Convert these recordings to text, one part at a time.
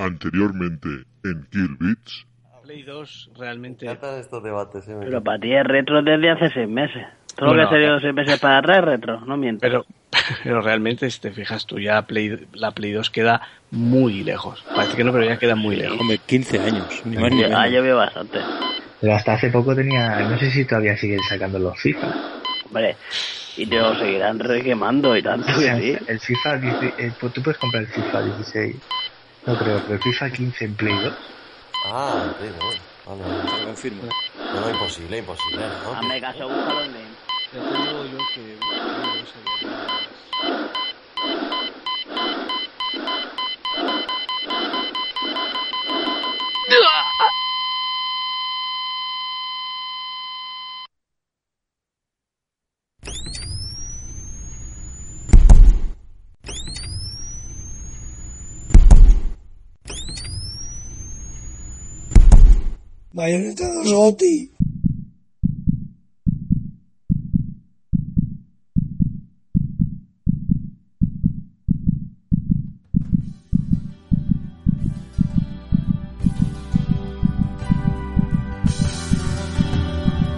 Anteriormente en Kill Beats. Play 2 realmente. Trata de estos debates, eh. Pero para ti es retro desde hace seis meses. Todo lo que ha salido seis meses para atrás es retro, no mientes. Pero, pero realmente, si te fijas tú, ya Play, la Play 2 queda muy lejos. Parece que no, pero ya queda muy lejos. Hombre, 15 años, ni más ni Ah, llovió bastante. Pero hasta hace poco tenía, no sé si todavía siguen sacando los FIFA. Hombre, y te lo seguirán requemando y tanto O que sí. el FIFA, 16 eh, pues tú puedes comprar el FIFA 16. No creo, pero el FIFA 15 en Play 2. Ah, sí, no. Vale, vale. Te lo confirmo. No, no, imposible, imposible. ¿no? Hazme caso, búscalo en Game. Ya te digo yo que Play 2 Bayonetta 2 Goti.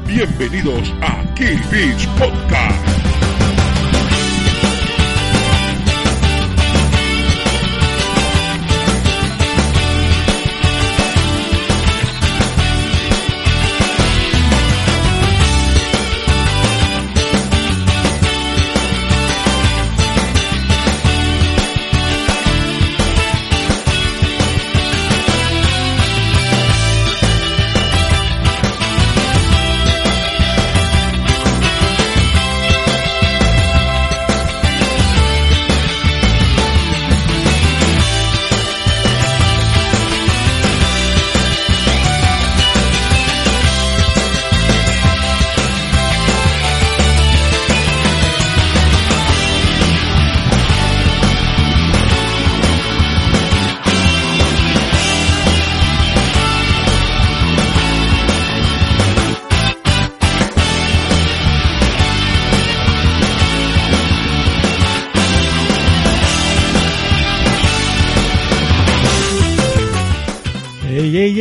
Bienvenidos a Kill Beats Podcast.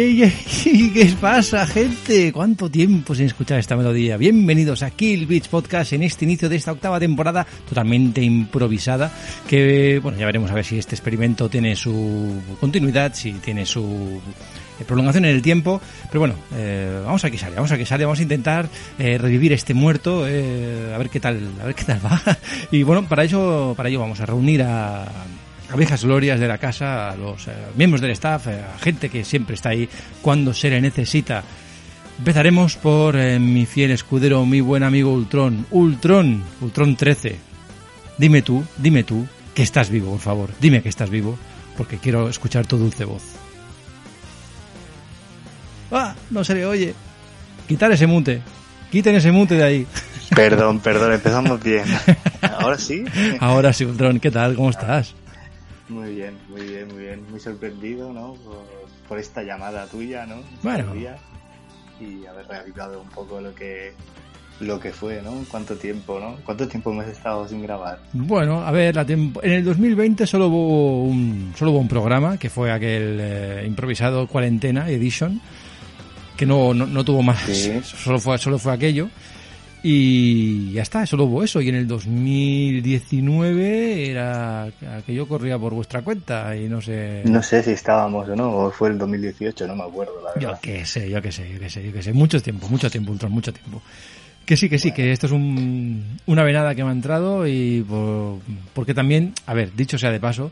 ¿Qué pasa, gente? ¿Cuánto tiempo sin escuchar esta melodía? Bienvenidos a Kill Beach Podcast en este inicio de esta octava temporada totalmente improvisada. Que, bueno, ya veremos a ver si este experimento tiene su continuidad, si tiene su eh, prolongación en el tiempo. Pero bueno, eh, vamos a que sale, vamos a que sale, vamos a intentar eh, revivir este muerto, a ver qué tal, a ver qué tal va. Y bueno, para ello, para ello vamos a reunir a a viejas glorias de la casa, a los eh, miembros del staff, eh, a gente que siempre está ahí cuando se le necesita. Empezaremos por eh, mi fiel escudero, mi buen amigo Ultron. Ultron, Ultron 13. Dime tú, dime tú que estás vivo, por favor. Dime que estás vivo, porque quiero escuchar tu dulce voz. ¡Ah! No se le oye. Quitar ese mute. Quiten ese mute de ahí. Perdón, perdón, empezamos bien. Ahora sí. Ahora sí, Ultron, ¿qué tal? ¿Cómo estás? Muy bien, muy bien, muy bien. Muy sorprendido, ¿no? Por, por esta llamada tuya, ¿no? Bueno. Y haber reavivado un poco lo que lo que fue, ¿no? Cuánto tiempo, ¿no? ¿Cuánto tiempo hemos estado sin grabar? Bueno, a ver, la en el 2020 solo hubo un, solo hubo un programa, que fue aquel eh, improvisado Cuarentena Edition, que no, no, no tuvo más, Sí. solo, fue, solo fue aquello. Y ya está, solo hubo eso. Y en el 2019 era que yo corría por vuestra cuenta y no sé... No sé si estábamos o no, o fue el 2018, no me acuerdo, la Yo verdad. qué sé, yo qué sé, yo qué sé, yo qué sé. Mucho tiempo, mucho tiempo, Ultron, mucho tiempo. Que sí, que sí, que esto es un, una venada que me ha entrado y por- porque también, a ver, dicho sea de paso,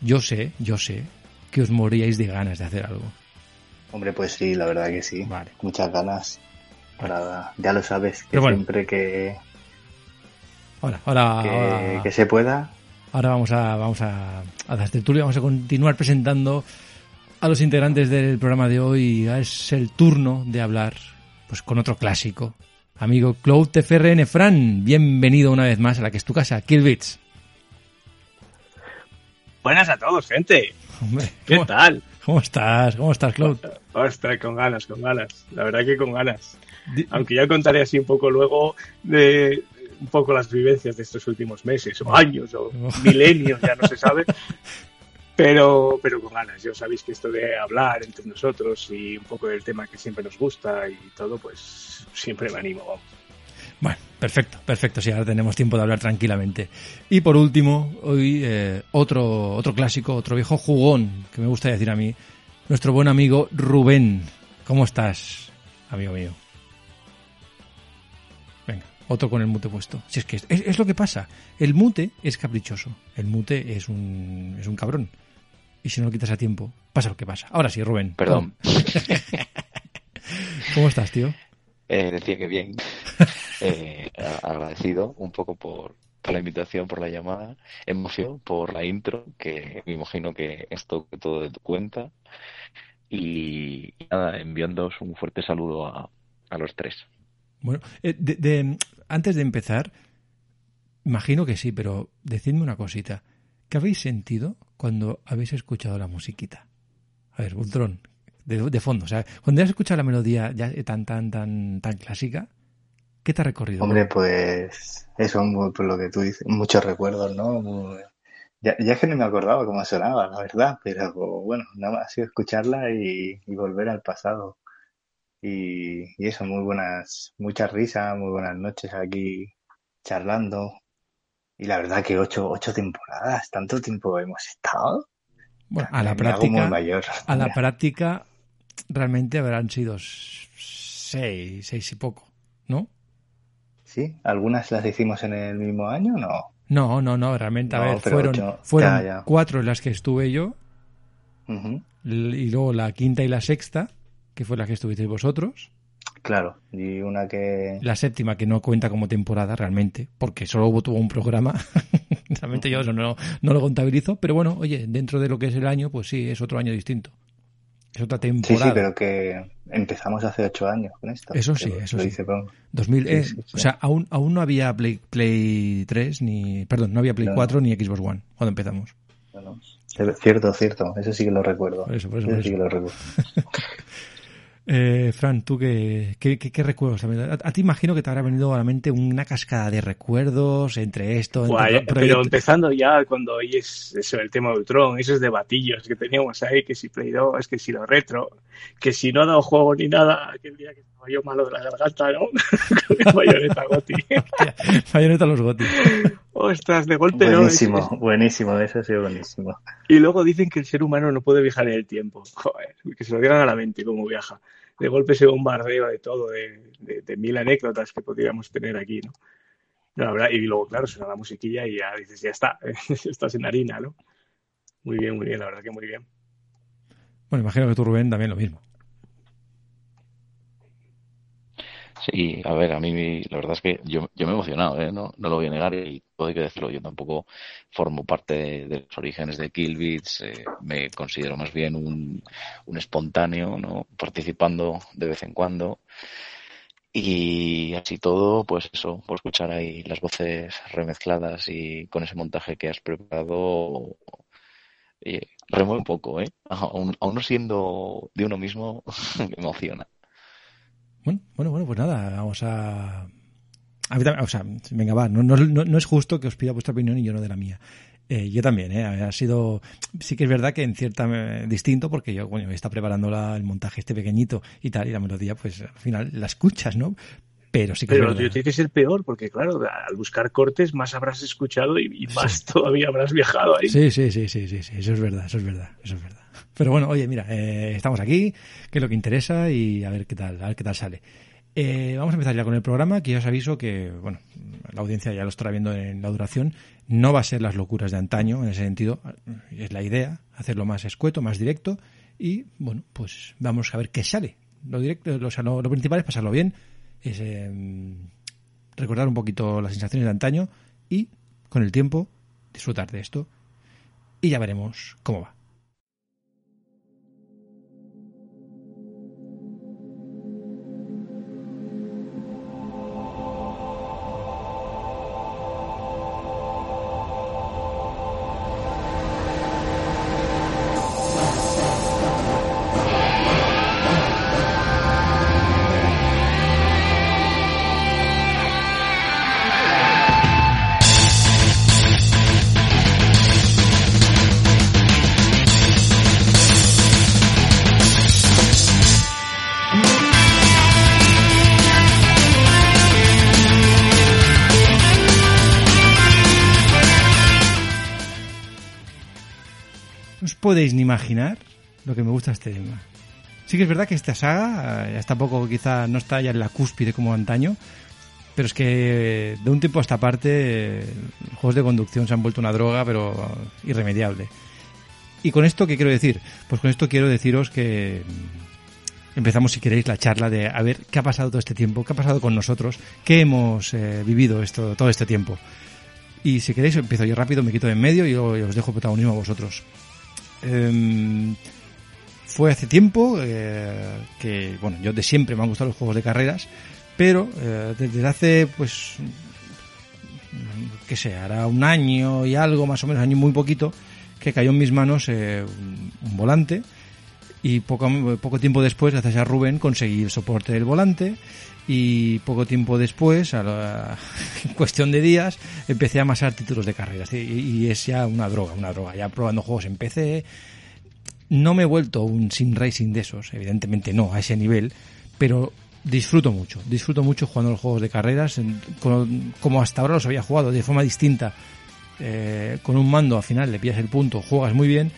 yo sé, yo sé que os moríais de ganas de hacer algo. Hombre, pues sí, la verdad que sí. Vale. Muchas ganas. Para, ya lo sabes, que bueno. siempre que, Ahora, ahora, que, ahora, que se pueda, ahora vamos a, vamos a, a dar tertulia, vamos a continuar presentando a los integrantes del programa de hoy. Es el turno de hablar pues con otro clásico. Amigo Claude TFRN Fran, bienvenido una vez más a la que es tu casa, Kill Beats. Buenas a todos, gente. Hombre, ¿Qué ¿cómo, tal? ¿Cómo estás? ¿Cómo estás, Claude? Ostras, con ganas, con ganas. La verdad que con ganas. Aunque ya contaré así un poco luego de un poco las vivencias de estos últimos meses, o años, o milenios, ya no se sabe. Pero, pero con ganas. Ya sabéis que esto de hablar entre nosotros y un poco del tema que siempre nos gusta y todo, pues siempre me animo, vamos. Bueno, perfecto, perfecto. Sí, ahora tenemos tiempo de hablar tranquilamente. Y por último, hoy eh, otro, otro clásico, otro viejo jugón, que me gusta decir a mí, nuestro buen amigo Rubén. ¿Cómo estás, amigo mío? Otro con el mute puesto. Si es que es, es lo que pasa. El mute es caprichoso. El mute es un, es un cabrón. Y si no lo quitas a tiempo, pasa lo que pasa. Ahora sí, Rubén. Perdón. ¿Cómo estás, tío? Eh, decía que bien. Eh, agradecido un poco por, por la invitación, por la llamada, emoción por la intro, que me imagino que esto todo de tu cuenta. Y, y nada, enviándoos un fuerte saludo a, a los tres. Bueno, eh, de- de- antes de empezar, imagino que sí, pero decidme una cosita. ¿Qué habéis sentido cuando habéis escuchado la musiquita? A ver, Ultron, de, de fondo. O sea, cuando has escuchado la melodía ya tan, tan, tan, tan clásica, ¿qué te ha recorrido? Hombre, pues eso, por lo que tú dices, muchos recuerdos, ¿no? Ya, es que no me acordaba cómo sonaba, la verdad, pero bueno, nada más ha sido escucharla y volver al pasado. Y, y eso, muy buenas, muchas risas, muy buenas noches aquí charlando. Y la verdad que ocho, ocho temporadas, tanto tiempo hemos estado. Bueno, a la práctica, mayor. a la práctica realmente habrán sido seis, seis y poco, ¿no? ¿Sí? ¿Algunas las hicimos en el mismo año? No. No, no, no, realmente, a No, ver, fueron, ocho- fueron ya, ya. cuatro las que estuve yo, y luego la quinta y la sexta, que fue la que estuvisteis vosotros, Claro, y una que... la séptima que no cuenta como temporada realmente, porque solo hubo tuvo un programa, realmente yo eso no, no lo contabilizo, pero bueno, oye, dentro de lo que es el año, pues sí, es otro año distinto, es otra Sí, temporada. sí, pero que empezamos hace ocho años con esto. Eso sí, eso lo sí. Pong. 2000, Sí, eh, sí, sí. O sea, aún, aún no había Play, Play 3, ni, perdón, no había Play No, no. 4 ni Xbox One cuando empezamos. No, no. Cierto, cierto, eso sí que lo recuerdo. Por eso, por eso, Eso por sí eso. que lo recuerdo. Eh, Fran, ¿tú qué, qué, qué- qué recuerdos? A, a ti imagino que te habrá venido a la mente una cascada de recuerdos entre esto, entre Guay, pro- pero empezando ya cuando oyes eso, el tema de Ultron, esos debatillos que teníamos ahí, que si Play 2, que si lo retro, que si no ha dado juego ni nada, aquel día que yo malo de la garganta, ¿no? Con bayoneta Goti. Bayonetta los Goti. Ostras, de golpe no. Buenísimo, es- buenísimo, eso ha sido buenísimo. Y luego dicen que el ser humano no puede viajar en el tiempo. Joder, que se lo digan a la mente cómo viaja. De golpe ese bombardeo de todo, de, de- de mil anécdotas que podríamos tener aquí, ¿no? No, la verdad, y luego, claro, suena la musiquilla y ya dices, ya está, estás en harina, ¿no? Muy bien, muy bien, la verdad que muy bien. Bueno, imagino que tú, Rubén, también lo mismo. Sí, a ver, a mí la verdad es que yo, yo me he emocionado, ¿eh? No, no lo voy a negar y todo hay que decirlo. Yo tampoco formo parte de, los orígenes de Killbeats, eh, me considero más bien un, un espontáneo, ¿no? Participando de vez en cuando. Y así todo, pues eso, por escuchar ahí las voces remezcladas y con ese montaje que has preparado, eh, remueve un poco, ¿eh? Aún, aún siendo de uno mismo, me emociona. Bueno, bueno, bueno, pues nada, vamos a... a mí también- o sea, venga, va, no, no, no, es justo que os pida vuestra opinión y yo no de la mía. Eh, yo también, ¿eh? Ha sido... Sí que es verdad que en cierta... eh, distinto, porque yo, coño, está preparando la- el montaje este pequeñito y tal, y la melodía, pues al final la escuchas, ¿no? Pero sí que Pero tiene que ser peor, porque claro, al buscar cortes más habrás escuchado y, y más todavía habrás viajado ahí. Sí, sí, sí, sí, sí, sí, eso es verdad, eso es verdad, eso es verdad. Pero bueno, oye, mira, eh, estamos aquí, que es lo que interesa y a ver qué tal, a ver qué tal sale. Eh, vamos a empezar ya con el programa, que ya os aviso que, bueno, la audiencia ya lo estará viendo en la duración, no va a ser las locuras de antaño, en ese sentido, es la idea, hacerlo más escueto, más directo, y bueno, pues vamos a ver qué sale. Lo directo, lo, lo principal es pasarlo bien, es eh, recordar un poquito las sensaciones de antaño y, con el tiempo, disfrutar de esto y ya veremos cómo va. Podéis ni imaginar lo que me gusta este tema. Sí que es verdad que esta saga eh, ya está poco, quizá no está ya en la cúspide como antaño, pero es que de un tiempo a esta parte eh, los juegos de conducción se han vuelto una droga, pero irremediable. ¿Y con esto qué quiero decir? Pues con esto quiero deciros que mm, empezamos, si queréis, la charla de a ver qué ha pasado todo este tiempo, qué ha pasado con nosotros, qué hemos eh, vivido esto, todo este tiempo. Y si queréis, empiezo yo rápido, me quito de en medio y os dejo protagonismo a vosotros. Em, fue hace tiempo eh, que, bueno, yo de siempre me han gustado los juegos de carreras, pero eh, desde hace, pues, que sé, hará un año y algo, más o menos, año muy poquito, que cayó en mis manos eh, un volante y poco, poco tiempo después, gracias a Rubén, conseguí el soporte del volante y poco tiempo después, a la, en cuestión de días, empecé a amasar títulos de carreras y, y es ya una droga, una droga. Ya probando juegos en PC, no me he vuelto un sim racing de esos, evidentemente no, a ese nivel, pero disfruto mucho, disfruto mucho jugando los juegos de carreras, como hasta ahora los había jugado, de forma distinta. Eh, con un mando al final le pillas el punto, juegas muy bien,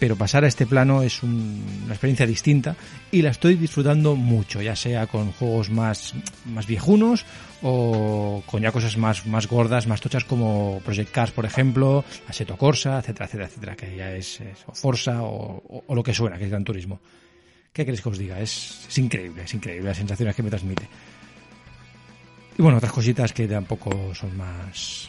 pero pasar a este plano es un- una experiencia distinta y la estoy disfrutando mucho, ya sea con juegos más, más viejunos o con ya cosas más, más gordas, más tochas como Project Cars, por ejemplo, Assetto Corsa, etcétera, etcétera, etcétera, que ya es, o Forza o, o- o lo que suena, que es Gran Turismo. ¿Qué queréis que os diga? Es, es increíble, es increíble las sensaciones que me transmite. Y bueno, otras cositas que tampoco son más...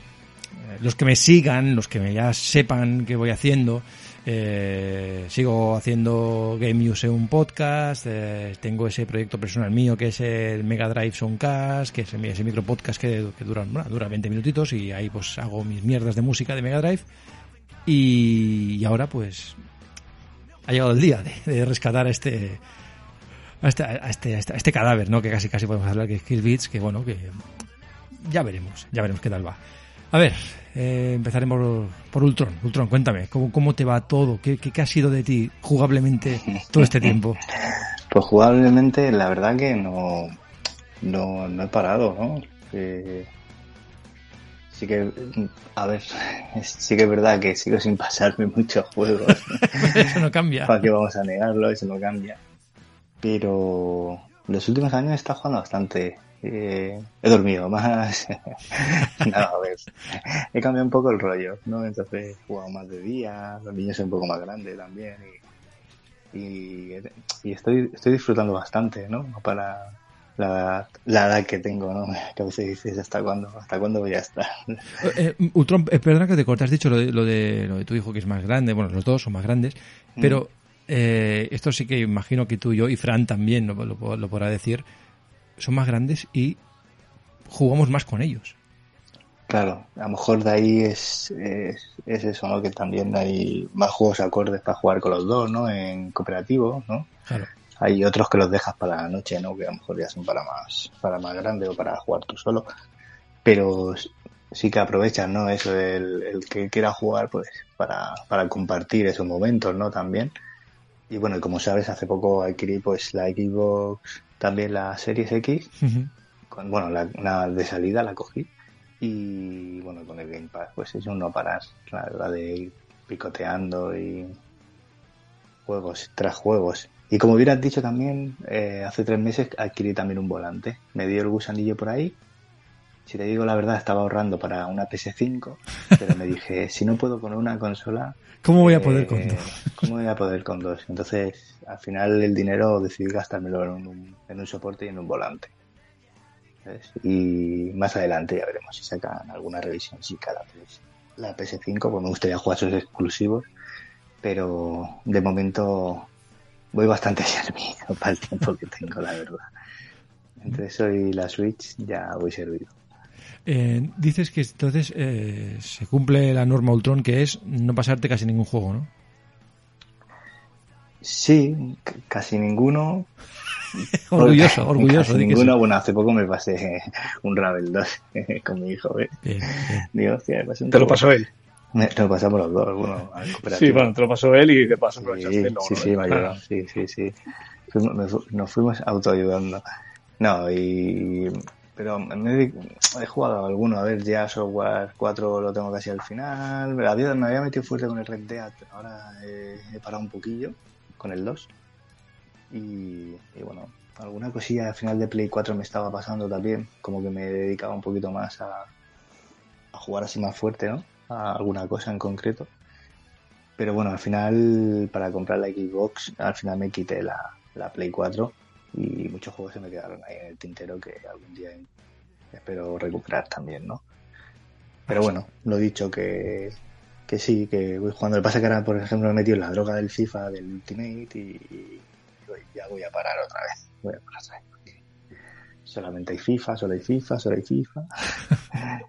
eh, los que me sigan, los que me ya sepan qué voy haciendo, eh, sigo haciendo Game Museum Podcast, eh, tengo ese proyecto personal mío que es el Mega Drive Soundcast, que es ese, micro podcast que, dura, bueno, dura 20 minutitos y ahí pues hago mis mierdas de música de Mega Drive. Y, ahora pues ha llegado el día de, rescatar a este, a este, este, este cadáver, ¿no? Que casi casi podemos hablar que es Kill Beats, que bueno, que ya veremos, ya veremos qué tal va. A ver, eh, empezaremos por, por Ultron. Ultron, cuéntame, ¿cómo, cómo te va todo? ¿Qué, qué, qué ha sido de ti jugablemente todo este tiempo? Pues jugablemente, la verdad que no, no, no he parado, ¿no? Eh, sí que, a ver, sí que es verdad que sigo sin pasarme muchos juegos. Eso no cambia. ¿Para qué vamos a negarlo? Eso no cambia. Pero los últimos años he estado jugando bastante. Eh, he dormido más. no, a ver. He cambiado un poco el rollo, ¿no? Entonces he jugado más de día, los niños son un poco más grandes también. Y, y, y estoy, estoy disfrutando bastante, ¿no? Para la, la edad que tengo, ¿no? Que a veces dices, ¿hasta cuándo? ¿Hasta cuándo voy a estar? Eh, eh, Ultron, eh, perdona que te cortas, has dicho lo de, lo, de, lo de tu hijo que es más grande, bueno, los dos son más grandes, pero eh, esto sí que imagino que tú, yo y Fran también lo, lo, lo podrá decir, son más grandes y jugamos más con ellos. Claro, a lo mejor de ahí es, es, es, eso, ¿no? Que también hay más juegos acordes para jugar con los dos, ¿no? En cooperativo, ¿no? Claro. Hay otros que los dejas para la noche, ¿no? Que a lo mejor ya son para más, para más grande o para jugar tú solo. Pero sí que aprovechan, ¿no? Eso, el, el que quiera jugar, pues, para, para compartir esos momentos, ¿no? También. Y bueno, como sabes, hace poco adquirí, pues, la Xbox, también la Series X. Uh -huh. con, bueno, la, la de salida la cogí y bueno, con el Game Pass, pues es un no parar, la verdad, de ir picoteando y juegos tras juegos. Y como hubieras dicho también, eh, hace tres meses adquirí también un volante. Me dio el gusanillo por ahí. Si te digo la verdad, estaba ahorrando para una PS5, pero me dije, si no puedo con una consola... ¿Cómo voy a poder eh, con dos? ¿Cómo voy a poder con dos? Entonces, al final el dinero decidí gastármelo en un, en un soporte y en un volante. Y más adelante ya veremos si sacan alguna revisión la, PS, la PS5, pues me gustaría jugar sus exclusivos, pero de momento voy bastante servido para el tiempo que tengo, la verdad. Entre eso y la Switch ya voy servido. Eh, dices que entonces eh, se cumple la norma Ultron que es no pasarte casi ningún juego, ¿no? Sí, casi ninguno, orgulloso, orgulloso. Casi ninguno, bueno, hace poco me pasé un Ravel 2 con mi hijo. ¿eh? Bien, bien. Digo, hostia, me pasé un ¿Te lo pasó él? Me, te lo pasamos los dos, bueno, Sí, bueno, te lo pasó él y de paso sí. Sí, sí, sí, me ayudó, sí, sí, sí. Fuimos, nos fuimos autoayudando. No, y... pero me he, he jugado alguno. A ver, ya Software 4 lo tengo casi al final. Me había, me había metido fuerte con el Red Dead, ahora he, parado un poquillo con el 2. Y, y bueno, alguna cosilla al final de Play 4 me estaba pasando también. Como que me dedicaba un poquito más a, a jugar así más fuerte, ¿no? A alguna cosa en concreto. Pero bueno, al final, para comprar la Xbox, al final me quité la, la Play 4 y muchos juegos se me quedaron ahí en el tintero que algún día espero recuperar también, ¿no? Pero bueno, lo dicho que, que sí, que voy jugando. Lo que pasa es que ahora, por ejemplo, me he metido en la droga del FIFA, del Ultimate y, y ya voy a parar otra vez. Voy a parar otra vez. porque Solamente hay FIFA, solo hay FIFA, solo hay FIFA.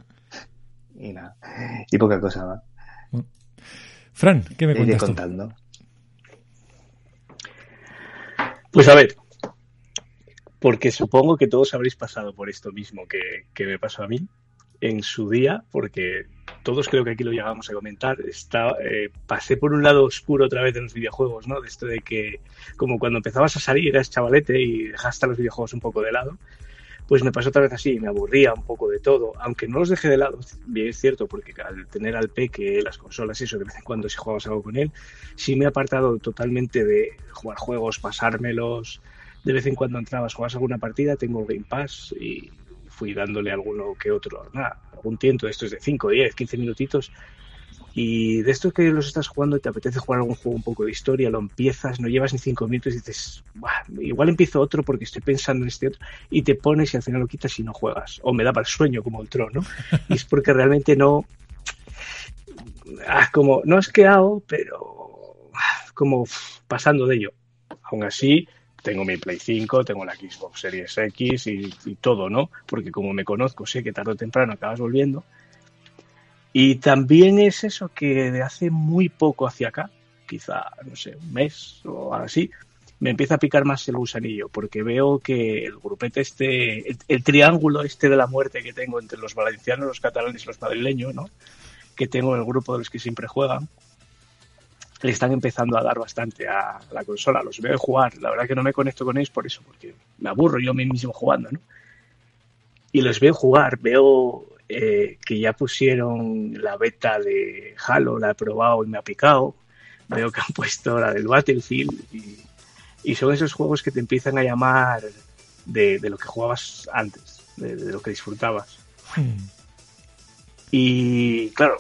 y nada. Y poca cosa más. Fran, ¿qué me Iré cuentas tú? contando. Pues a ver, porque supongo que todos habréis pasado por esto mismo que, que me pasó a mí en su día, porque todos creo que aquí lo llegamos a comentar. Está, eh, pasé por un lado oscuro otra vez de los videojuegos, ¿no? De esto de que, como cuando empezabas a salir, eras chavalete y dejaste los videojuegos un poco de lado. Pues me pasó otra vez así, me aburría un poco de todo, aunque no los dejé de lado, bien es cierto, porque al tener al peque, las consolas, eso, de vez en cuando si jugabas algo con él, sí me he apartado totalmente de jugar juegos, pasármelos, de vez en cuando entrabas, jugabas alguna partida, tengo el Game Pass y fui dándole alguno que otro, nada, algún tiento de estos de 5, 10, 15 minutitos. Y de estos que los estás jugando y te apetece jugar algún juego un poco de historia, lo empiezas, no llevas ni 5 minutos y dices, "Buah, igual empiezo otro porque estoy pensando en este otro, y te pones y al final lo quitas y no juegas. O me da para el sueño como el trono. Y es porque realmente no. Ah, como, no has quedado, pero ah, como pasando de ello. Aún así, tengo mi Play 5, tengo la Xbox Series X y, y todo, ¿no? Porque como me conozco, sé que tarde o temprano acabas volviendo. Y también es eso que de hace muy poco hacia acá, quizá, no sé, un mes o así, me empieza a picar más el gusanillo, porque veo que el grupete este, el, el triángulo este de la muerte que tengo entre los valencianos, los catalanes y los madrileños, ¿no? Que tengo en el grupo de los que siempre juegan, le están empezando a dar bastante a la consola. Los veo jugar. La verdad que no me conecto con ellos por eso, porque me aburro yo a mí mismo jugando, ¿no? Y los veo jugar. Veo eh, que ya pusieron la beta de Halo, la he probado y me ha picado. Veo que han puesto la del Battlefield y, y son esos juegos que te empiezan a llamar de, de lo que jugabas antes, de, de lo que disfrutabas. Hmm. Y claro,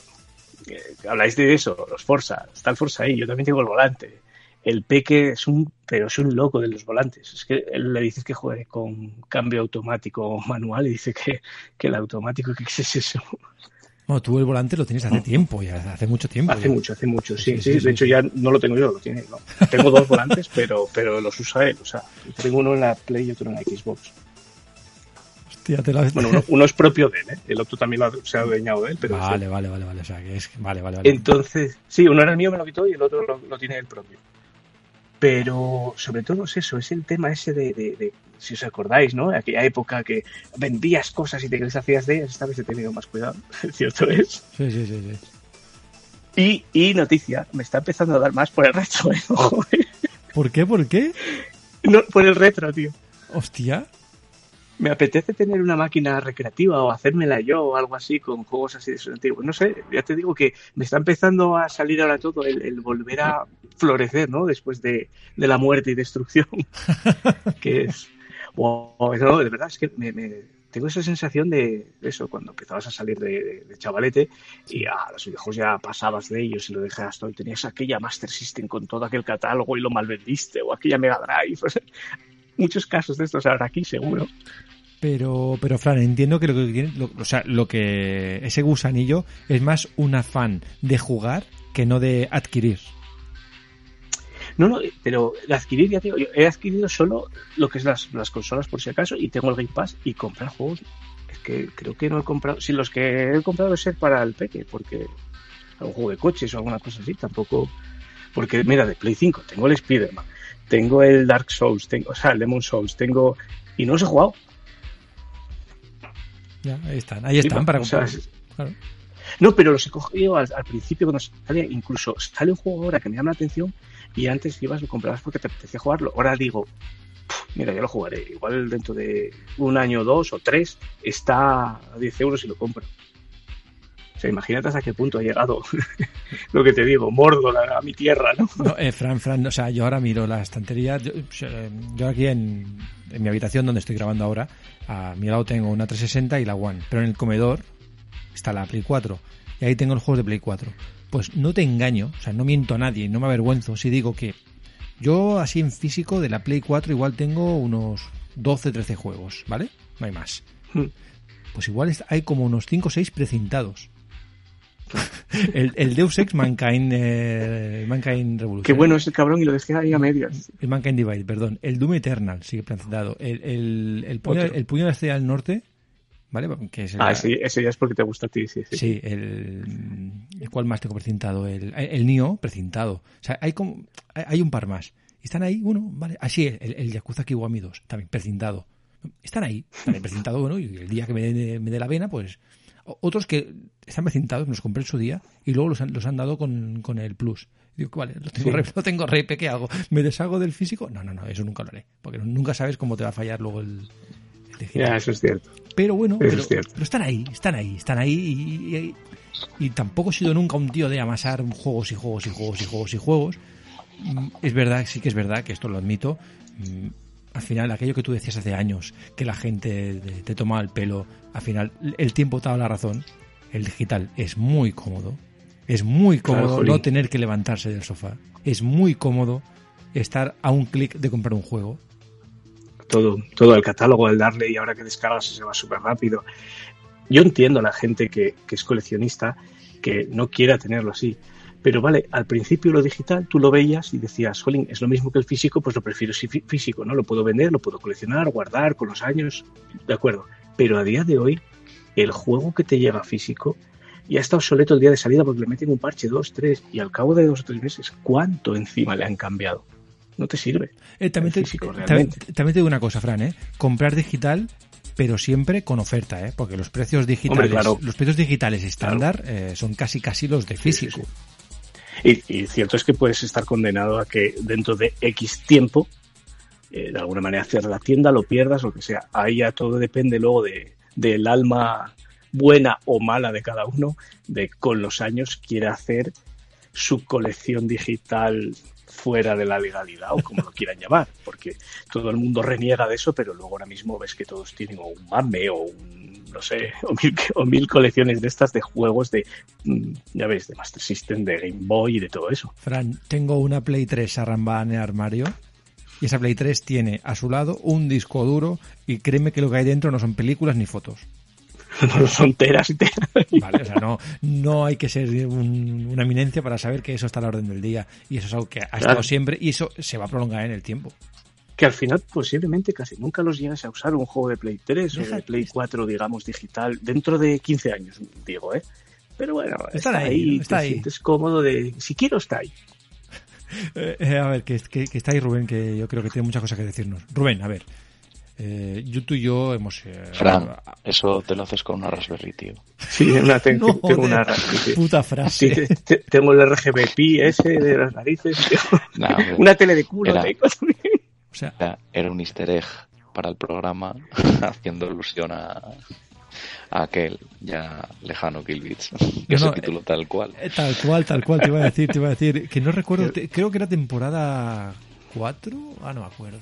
habláis de eso, los Forza, está el Forza ahí, yo también tengo el volante. El Peque es un, pero es un loco de los volantes. Es que él le dices que juegue con cambio automático manual y dice que, que el automático, que qué es eso. Bueno, tú el volante lo tienes hace tiempo, ya hace mucho tiempo. Hace ya. mucho, hace mucho, sí, Sí, sí. sí, sí, de hecho, ya no lo tengo yo, lo tiene ¿no? Tengo dos volantes, pero, pero los usa él. O sea, tengo uno en la Play y otro en la Xbox. Hostia, te la- Bueno, uno, uno es propio de él, ¿eh? El otro también lo ha- se ha adueñado de él, pero. Vale, vale, vale, vale. O sea, que es... Vale, vale, vale. Entonces, sí, uno era el mío, me lo quitó y el otro lo, lo tiene el propio. Pero sobre todo es eso, es el tema ese de, de- de- si os acordáis, ¿no? Aquella época que vendías cosas y te deshacías de ellas, esta vez he tenido más cuidado, cierto es. Sí, sí, sí, sí. Y, y noticia, me está empezando a dar más por el retro, ¿eh? ¿eh? ¿Por qué? ¿Por qué? No, por el retro, tío. Hostia. Me apetece tener una máquina recreativa o hacérmela yo o algo así con juegos así de esos antiguos. No sé, ya te digo que me está empezando a salir ahora todo el, el volver a florecer, ¿no? Después de, de la muerte y destrucción. que es. Wow, no, de verdad, es que me, me- tengo esa sensación de eso, cuando empezabas a salir de, de- de chavalete y a los videojuegos ya pasabas de ellos y lo dejabas todo y tenías aquella Master System con todo aquel catálogo y lo malvendiste o aquella Mega Drive. Muchos casos de estos ahora aquí, seguro. Pero, pero Fran, entiendo que lo que tiene, lo- o sea, lo que ese gusanillo es más un afán de jugar que no de adquirir. No, no, pero adquirir, ya digo, yo he adquirido solo lo que es las, las consolas por si acaso y tengo el Game Pass y comprar juegos. Es que creo que no he comprado. Si los que he comprado es para el Peque, porque algún juego de coches o alguna cosa así, tampoco. Porque, mira, de Play 5 tengo el Spider-Man, tengo el Dark Souls, tengo, o sea, el Demon Souls, tengo. Y no los he jugado. Ya, ahí están, ahí están Sí, para sea, comprar. Claro. No, pero los he cogido al, al principio cuando sale, incluso sale un juego ahora que me llama la atención y antes ibas lo comprabas porque te apetecía jugarlo. Ahora digo, "Puf, mira, yo lo jugaré. Igual dentro de un año, dos o tres, está a 10 euros y lo compro. Sea, imagínate hasta qué punto ha llegado lo que te digo, Mordor a, mi tierra, ¿no? No, eh, Fran, Fran, o sea, yo ahora miro la estantería. Yo, yo aquí en, en mi habitación donde estoy grabando ahora, a mi lado tengo una 360 y la One, pero en el comedor está la Play 4 y ahí tengo los juegos de Play 4. Pues no te engaño, o sea, no miento a nadie, no me avergüenzo si digo que yo así en físico de la Play 4 igual tengo unos 12, 13 juegos, ¿vale? No hay más. Hmm. Pues igual hay como unos 5 o 6 precintados. el, el Deus Ex Mankind, eh, Mankind Revolution. Qué bueno es el cabrón y lo dejé ahí a medias. El Mankind Divide, perdón. El Doom Eternal sigue precintado. El, el, el, puño, el puño de la estrella del norte, ¿vale? Que es el, Ah, ese, ese ya es porque te gusta a ti, sí, sí. Sí, el, el cual más tengo precintado, el, el Nio precintado. O sea, hay como hay un par más. Están ahí, uno, vale. Así el, el Yakuza Kiwami 2, también precintado. Están ahí, también precintado, bueno, y el día que me dé, me dé la vena, pues otros que están precintados, los compré en su día y luego los han, los han dado con, con el Plus. Digo, vale, lo tengo, Sí. re, lo tengo re, ¿qué hago? ¿Me deshago del físico? No, no, no, eso nunca lo haré. Porque nunca sabes cómo te va a fallar luego el, el digital. Ya, eso es cierto. Pero bueno, pero, es cierto. pero están ahí, están ahí, están ahí y, y- y tampoco he sido nunca un tío de amasar juegos y juegos y juegos y juegos y juegos. Mm, Es verdad, sí que es verdad, que esto lo admito. Al final, aquello que tú decías hace años, que la gente te, tomaba el pelo, al final el tiempo te la razón. El digital es muy cómodo. Es muy cómodo no tener que levantarse del sofá. Es muy cómodo estar a un clic de comprar un juego. todo, todo el catálogo al darle y ahora que descargas se va súper rápido. Yo entiendo a la gente que, que es coleccionista que no quiera tenerlo así. Pero vale, al principio lo digital tú lo veías y decías, jolín, es lo mismo que el físico, pues lo prefiero físico, ¿no? Lo puedo vender, lo puedo coleccionar, guardar con los años, de acuerdo. Pero a día de hoy, el juego que te llega físico ya está obsoleto el día de salida porque le meten un parche, dos, tres, y al cabo de dos o tres meses, ¿cuánto encima le han cambiado? No te sirve. Eh, también, te, físico, también, realmente. también te digo una cosa, Fran, ¿eh? Comprar digital, pero siempre con oferta, ¿eh? Porque los precios digitales, Hombre, claro. los precios digitales estándar eh, son casi casi los de físico. Y, y cierto es que puedes estar condenado a que dentro de X tiempo, eh, de alguna manera cierres la tienda, lo pierdas, lo que sea. Ahí ya todo depende luego de, del alma buena o mala de cada uno, de con los años quiere hacer su colección digital fuera de la legalidad o como lo quieran llamar, porque todo el mundo reniega de eso, pero luego ahora mismo ves que todos tienen o un mame o un, no sé, o mil, o mil colecciones de estas de juegos de, mm, ya ves, de Master System, de Game Boy y de todo eso. Fran, tengo una Play 3 arrambada en el armario y esa Play 3 tiene a su lado un disco duro y créeme que lo que hay dentro no son películas ni fotos. No son teras y teras. Vale, o sea, no, no hay que ser un- una eminencia para saber que eso está a la orden del día y eso es algo que ha estado Claro. siempre y eso se va a prolongar en el tiempo. Que al final posiblemente casi nunca los llegues a usar un juego de Play 3 o de Play 4, digamos, digital, dentro de 15 añños, digo, ¿eh? Pero bueno, está ahí, está te ahí. sientes cómodo de... Si quiero, está ahí. Eh, eh, a ver, que, que- que está ahí Rubén, que yo creo que tiene muchas cosas que decirnos. Rubén, a ver. Eh, yo, tú y yo hemos... eh, Fran, eso te lo haces con una Raspberry, tío. Sí, una, tengo, No, tengo de- una... sí. Puta Sí, frase. te- te- tengo el RGB Pi ese de las narices. Nah, una tele de culo Era- tengo también. O sea, era, era un easter egg para el programa haciendo alusión a, a aquel ya lejano Killbits. Que No, se no, tituló tal cual. eh, tal cual, tal cual, te iba a decir, te iba a decir. Que no recuerdo, te- creo que era temporada 4. Ah, no me acuerdo.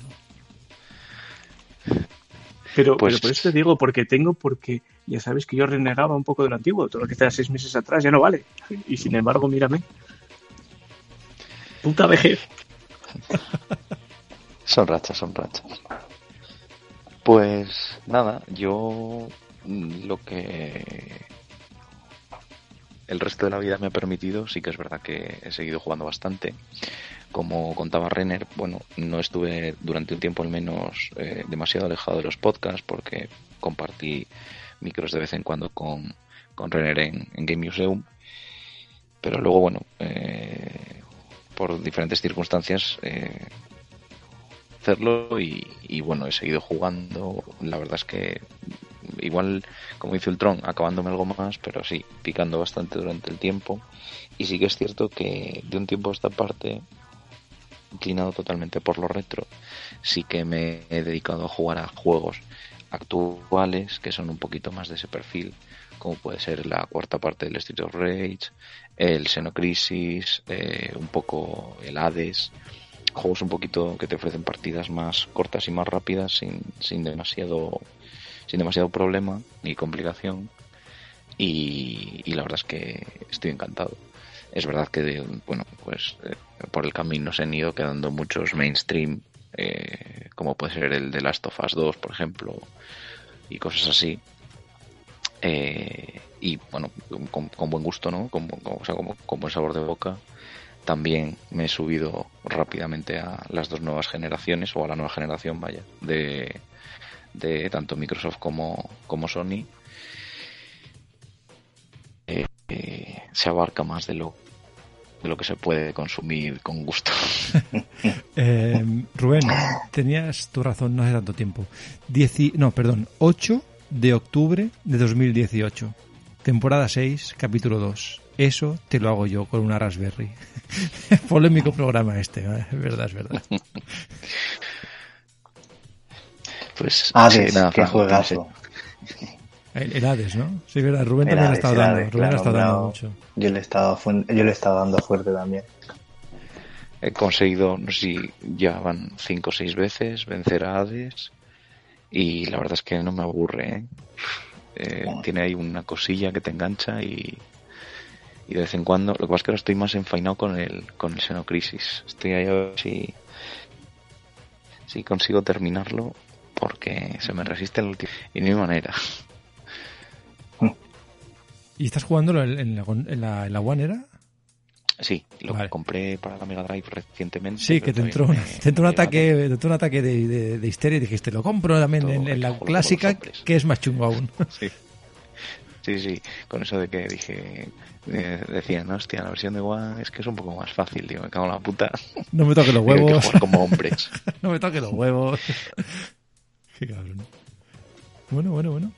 Pero, Pues- pero por eso te digo, porque tengo, porque ya sabes que yo renegaba un poco de lo antiguo, todo lo que está seis meses atrás ya no vale. Y sin embargo, mírame. Puta vejez. Son rachas, son rachas. Pues nada, yo mm, lo que el resto de la vida me ha permitido, sí que es verdad que he seguido jugando bastante. Como contaba Renner, bueno, no estuve durante un tiempo al menos eh, demasiado alejado de los podcasts porque compartí micros de vez en cuando con, con Renner en, Game Museum. Pero luego, bueno, eh, por diferentes circunstancias eh, hacerlo y, bueno, he seguido jugando. La verdad es que igual, como dice el Tron, acabándome algo más, pero sí, picando bastante durante el tiempo. Y sí que es cierto que de un tiempo a esta parte inclinado totalmente por lo retro. Sí que me he dedicado a jugar a juegos actuales que son un poquito más de ese perfil, como puede ser la cuarta parte del Street of Rage, el Xenocrisis, eh, un poco el Hades, juegos un poquito que te ofrecen partidas más cortas y más rápidas sin, sin demasiado sin demasiado problema ni complicación. Y, la verdad es que estoy encantado. Es verdad que bueno pues eh, por el camino se han ido quedando muchos mainstream eh, como puede ser el de Last of Us 2 por ejemplo y cosas así. Eh, y bueno con, con buen gusto no con, con- o sea, como- con buen sabor de boca también me he subido rápidamente a las dos nuevas generaciones o a la nueva generación vaya de, de tanto Microsoft como, como Sony Eh, eh, se abarca más de lo de lo que se puede consumir con gusto Eh, Rubén, tenías tu razón, no hace tanto tiempo. Dieci- no, perdón, 8 de octubre de 2018. Temporada 6, capítulo 2. Eso te lo hago yo con una Raspberry. Polémico programa este, ¿eh? es verdad, es verdad. pues Hades, sí, nada, qué Fran, juegazo. El, el Hades, ¿no? Sí, verdad, Rubén El también lo ha Hades, estado dando. Hades, Rubén lo ha claro, estado dando claro. mucho. Yo le he estado, yo le he estado dando fuerte también. he conseguido, no sé si ya van cinco o seis veces vencer a Hades y la verdad es que no me aburre. ¿eh? Eh, tiene ahí una cosilla que te engancha y, y de vez en cuando, lo que pasa es que ahora estoy más enfainado con el, con el Xenocrisis. Estoy ahí a ver si, si consigo terminarlo porque se me resiste el último y no hay manera. ¿Y estás jugándolo en, en la, en la- en la One era? Sí, lo Vale. compré para la Mega Drive recientemente. Sí, que te entró, no una- me- te entró un ataque, te entró un ataque de, de- de histeria y dijiste, lo compro también en, en la clásica, que es más chungo aún. Sí. Sí, sí, con eso de que dije, eh, decían, hostia, la versión de One es que es un poco más fácil, digo, me cago en la puta. No me toques los Digo, hay que huevos. jugar como hombres. no me toques los huevos. Qué cabrón. Bueno, bueno, bueno.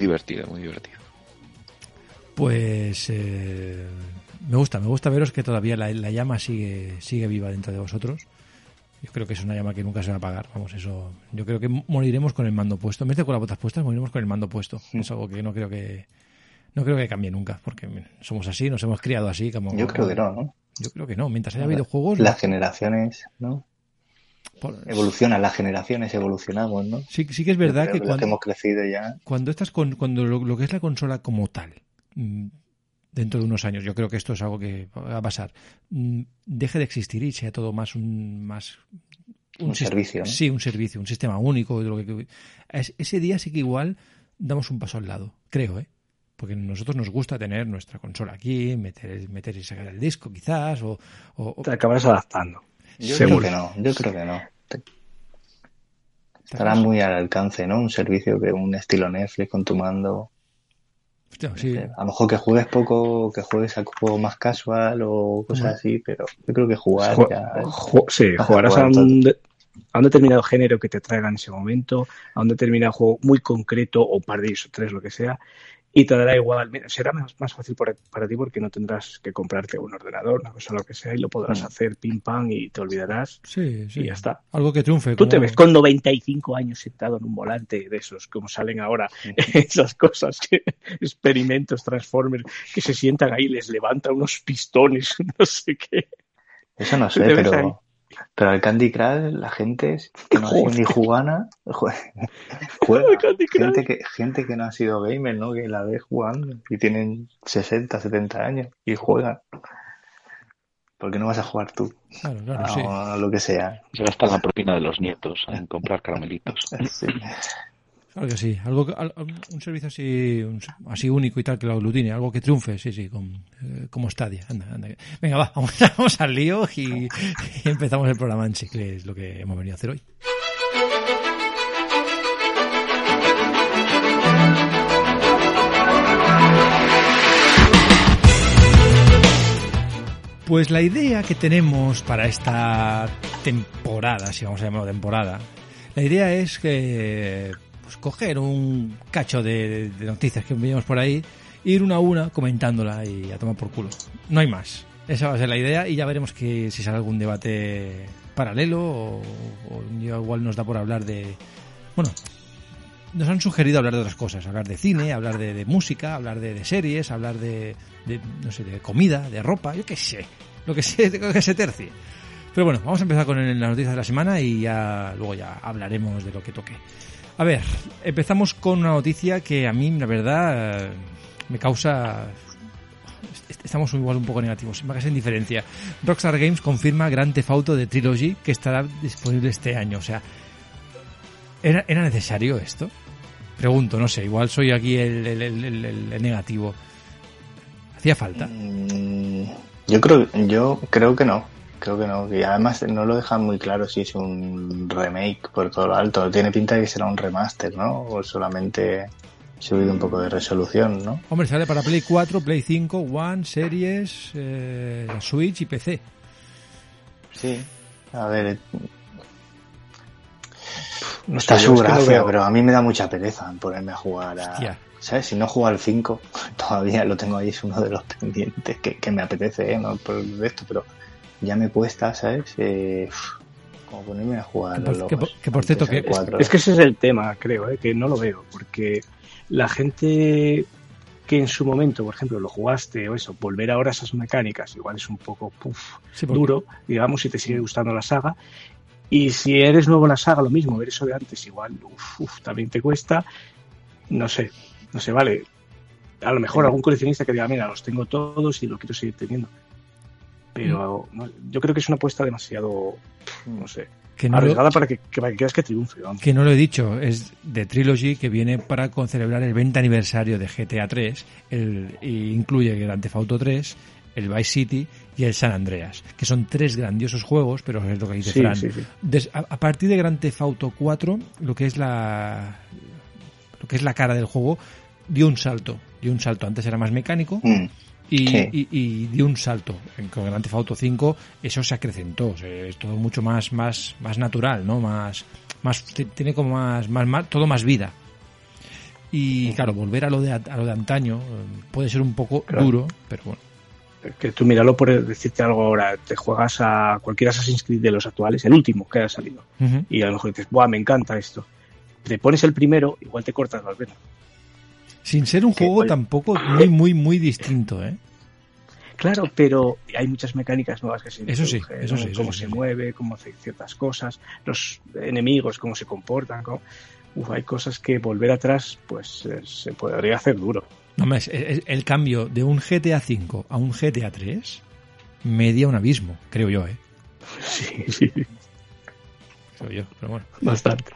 divertido, muy divertido. Pues eh, me gusta, me gusta veros que todavía la, la llama sigue, sigue viva dentro de vosotros. Yo creo que es una llama que nunca se va a apagar. Vamos, eso. Yo creo que moriremos con el mando puesto. En vez de con las botas puestas, moriremos con el mando puesto. Es algo que no creo que no creo que cambie nunca, porque somos así, nos hemos criado así. Como, Yo creo que no, ¿no? Yo creo que no. Mientras haya videojuegos, Las generaciones, ¿no? por- Evolucionan, las generaciones evolucionamos, ¿no? sí, sí que es verdad que los cuando, que hemos crecido ya. cuando estás con cuando lo, lo que es la consola como tal mm, dentro de unos años yo creo que esto es algo que va a pasar mm, deje de existir y sea todo más un más Un servicio, ¿no? sí un servicio un sistema único de lo que es- ese día sí que igual damos un paso al lado creo eh porque a nosotros nos gusta tener nuestra consola aquí meter meter y sacar el disco quizás o, o- o- Te acabarás adaptando. Yo Seguro. creo que no, yo creo que no. Estará muy al alcance, ¿no? Un servicio que un estilo Netflix con tu mando. Sí. A lo mejor que juegues poco, que juegues a juego más casual o cosas Bueno. así, pero yo creo que jugar Ju- ya. ju- sí, jugarás a jugar un, de- a un determinado género que te traiga en ese momento, a un determinado juego muy concreto o un par de ellos o tres, lo que sea, y te dará igual. Mira, será más, más fácil por- para ti porque no tendrás que comprarte un ordenador, una cosa, lo que sea, y lo podrás Mm. hacer pim pam y te olvidarás. sí, sí. Y ya está. algo que triunfe Tú te ves con 95 años sentado en un volante de esos, como salen ahora esas cosas, experimentos, Transformers, que se sientan ahí, les levantan unos pistones, no sé qué. Eso no sé, pero, pero al Candy Crush la gente es- que no ha sido ni jugana jue- juega. Gente que, gente que no ha sido gamer, ¿no? Que la ve jugando y tienen 60, 70 años y juegan. ¿Por qué no vas a jugar tú? claro, sí. lo que sea. Se gasta la propina de los nietos en comprar caramelitos. Sí. Claro que sí, algo un servicio así así único y tal que lo aglutine, algo que triunfe, sí, sí, con, eh, como Stadia. Anda, anda. Venga, va, vamos, al lío y, empezamos el programa en que es lo que hemos venido a hacer hoy. Pues la idea que tenemos para esta temporada, si vamos a llamarlo temporada, la idea es que pues, coger un cacho de, noticias que veíamos por ahí, ir una a una comentándola y a tomar por culo. No hay más. Esa va a ser la idea y ya veremos que si sale algún debate paralelo o, o igual nos da por hablar de... Bueno, nos han sugerido hablar de otras cosas, hablar de cine, hablar de, música, hablar de, series, hablar de, de, no sé, de comida, de ropa, yo qué sé, lo que sé, lo que se tercie. Pero bueno, vamos a empezar con el- la noticia de la semana y ya luego ya hablaremos de lo que toque. A ver, empezamos con una noticia que a mí, la verdad, eh, me causa... est- Estamos igual un poco negativos, me causa indiferencia. Rockstar Games confirma Grand Theft Auto de Trilogy que estará disponible este año. O sea, ¿era, era necesario esto? Pregunto, no sé, igual soy aquí el, el- el- el- el negativo. ¿Hacía falta? Mm, Yo creo, yo creo que no. Creo que no. Y además no lo dejan muy claro si es un remake por todo lo alto. Tiene pinta de que será un remaster, ¿no? O solamente subido un poco de resolución, ¿no? Hombre, sale para Play 4, Play 5, One, Series, eh, Switch y PC. Sí. A ver, No está su gracia, pero a mí me da mucha pereza ponerme a jugar a... Hostia. ¿Sabes? Si no juego al 5, todavía lo tengo ahí, es uno de los pendientes que, que me apetece, ¿eh? No por esto, pero ya me cuesta, ¿sabes? Eh, como ponerme a jugar. Que por- los- que por- que por cierto, que- cuatro. Es que ese es el tema, creo, ¿eh? que no lo veo, porque la gente que en su momento, por ejemplo, lo jugaste o eso, volver ahora a esas mecánicas, igual es un poco puf, Sí, porque- duro, digamos, si te sigue gustando la saga. Y si eres nuevo en la saga, lo mismo, ver eso de antes, igual, uf, uf, también te cuesta. No sé, no sé, vale. A lo mejor algún coleccionista que diga, mira, los tengo todos y lo quiero seguir teniendo. Pero no, yo creo que es una apuesta demasiado, no sé, Que no, lo, arriesgada para que, que, para que que triunfe. Vamos. que no lo he dicho, es de Trilogy que viene para celebrar el 20 aniversario de GTA 3 el, y incluye Grand Theft Auto 3, el Vice City y el San Andreas, que son tres grandiosos juegos, pero es lo que dice Sí, Fran. sí, sí. Des- a, a partir de Grand Theft Auto 4, lo que es la lo que es la cara del juego dio un salto, dio un salto. Antes era más mecánico Mm, y, Sí. y- y dio un salto. Con Grand Theft Auto 5 eso se acrecentó, o sea, es todo mucho más más más natural, ¿no? Más más tiene como más, más, más- todo más vida. Y claro, volver a lo de a lo de antaño eh, puede ser un poco Claro. duro, pero bueno. que tú míralo por decirte algo ahora, te juegas a cualquier Assassin's Creed de los actuales, el último que haya salido, y a lo mejor dices, ¡buah, me encanta esto! Te pones el primero, igual te cortas las venas. Sin ser un juego tampoco muy muy muy distinto, ¿eh? Claro, pero hay muchas mecánicas nuevas que se Eso sí, eso sí, eso cómo sí, se sí. mueve, cómo hace ciertas cosas, los enemigos, cómo se comportan, cómo- Uf, hay cosas que volver atrás, pues eh, se podría hacer duro. No, hombre, es- es- el cambio de un GTA V a un GTA 3 media un abismo, creo yo, ¿eh? Sí, sí, Creo yo, pero bueno. bastante.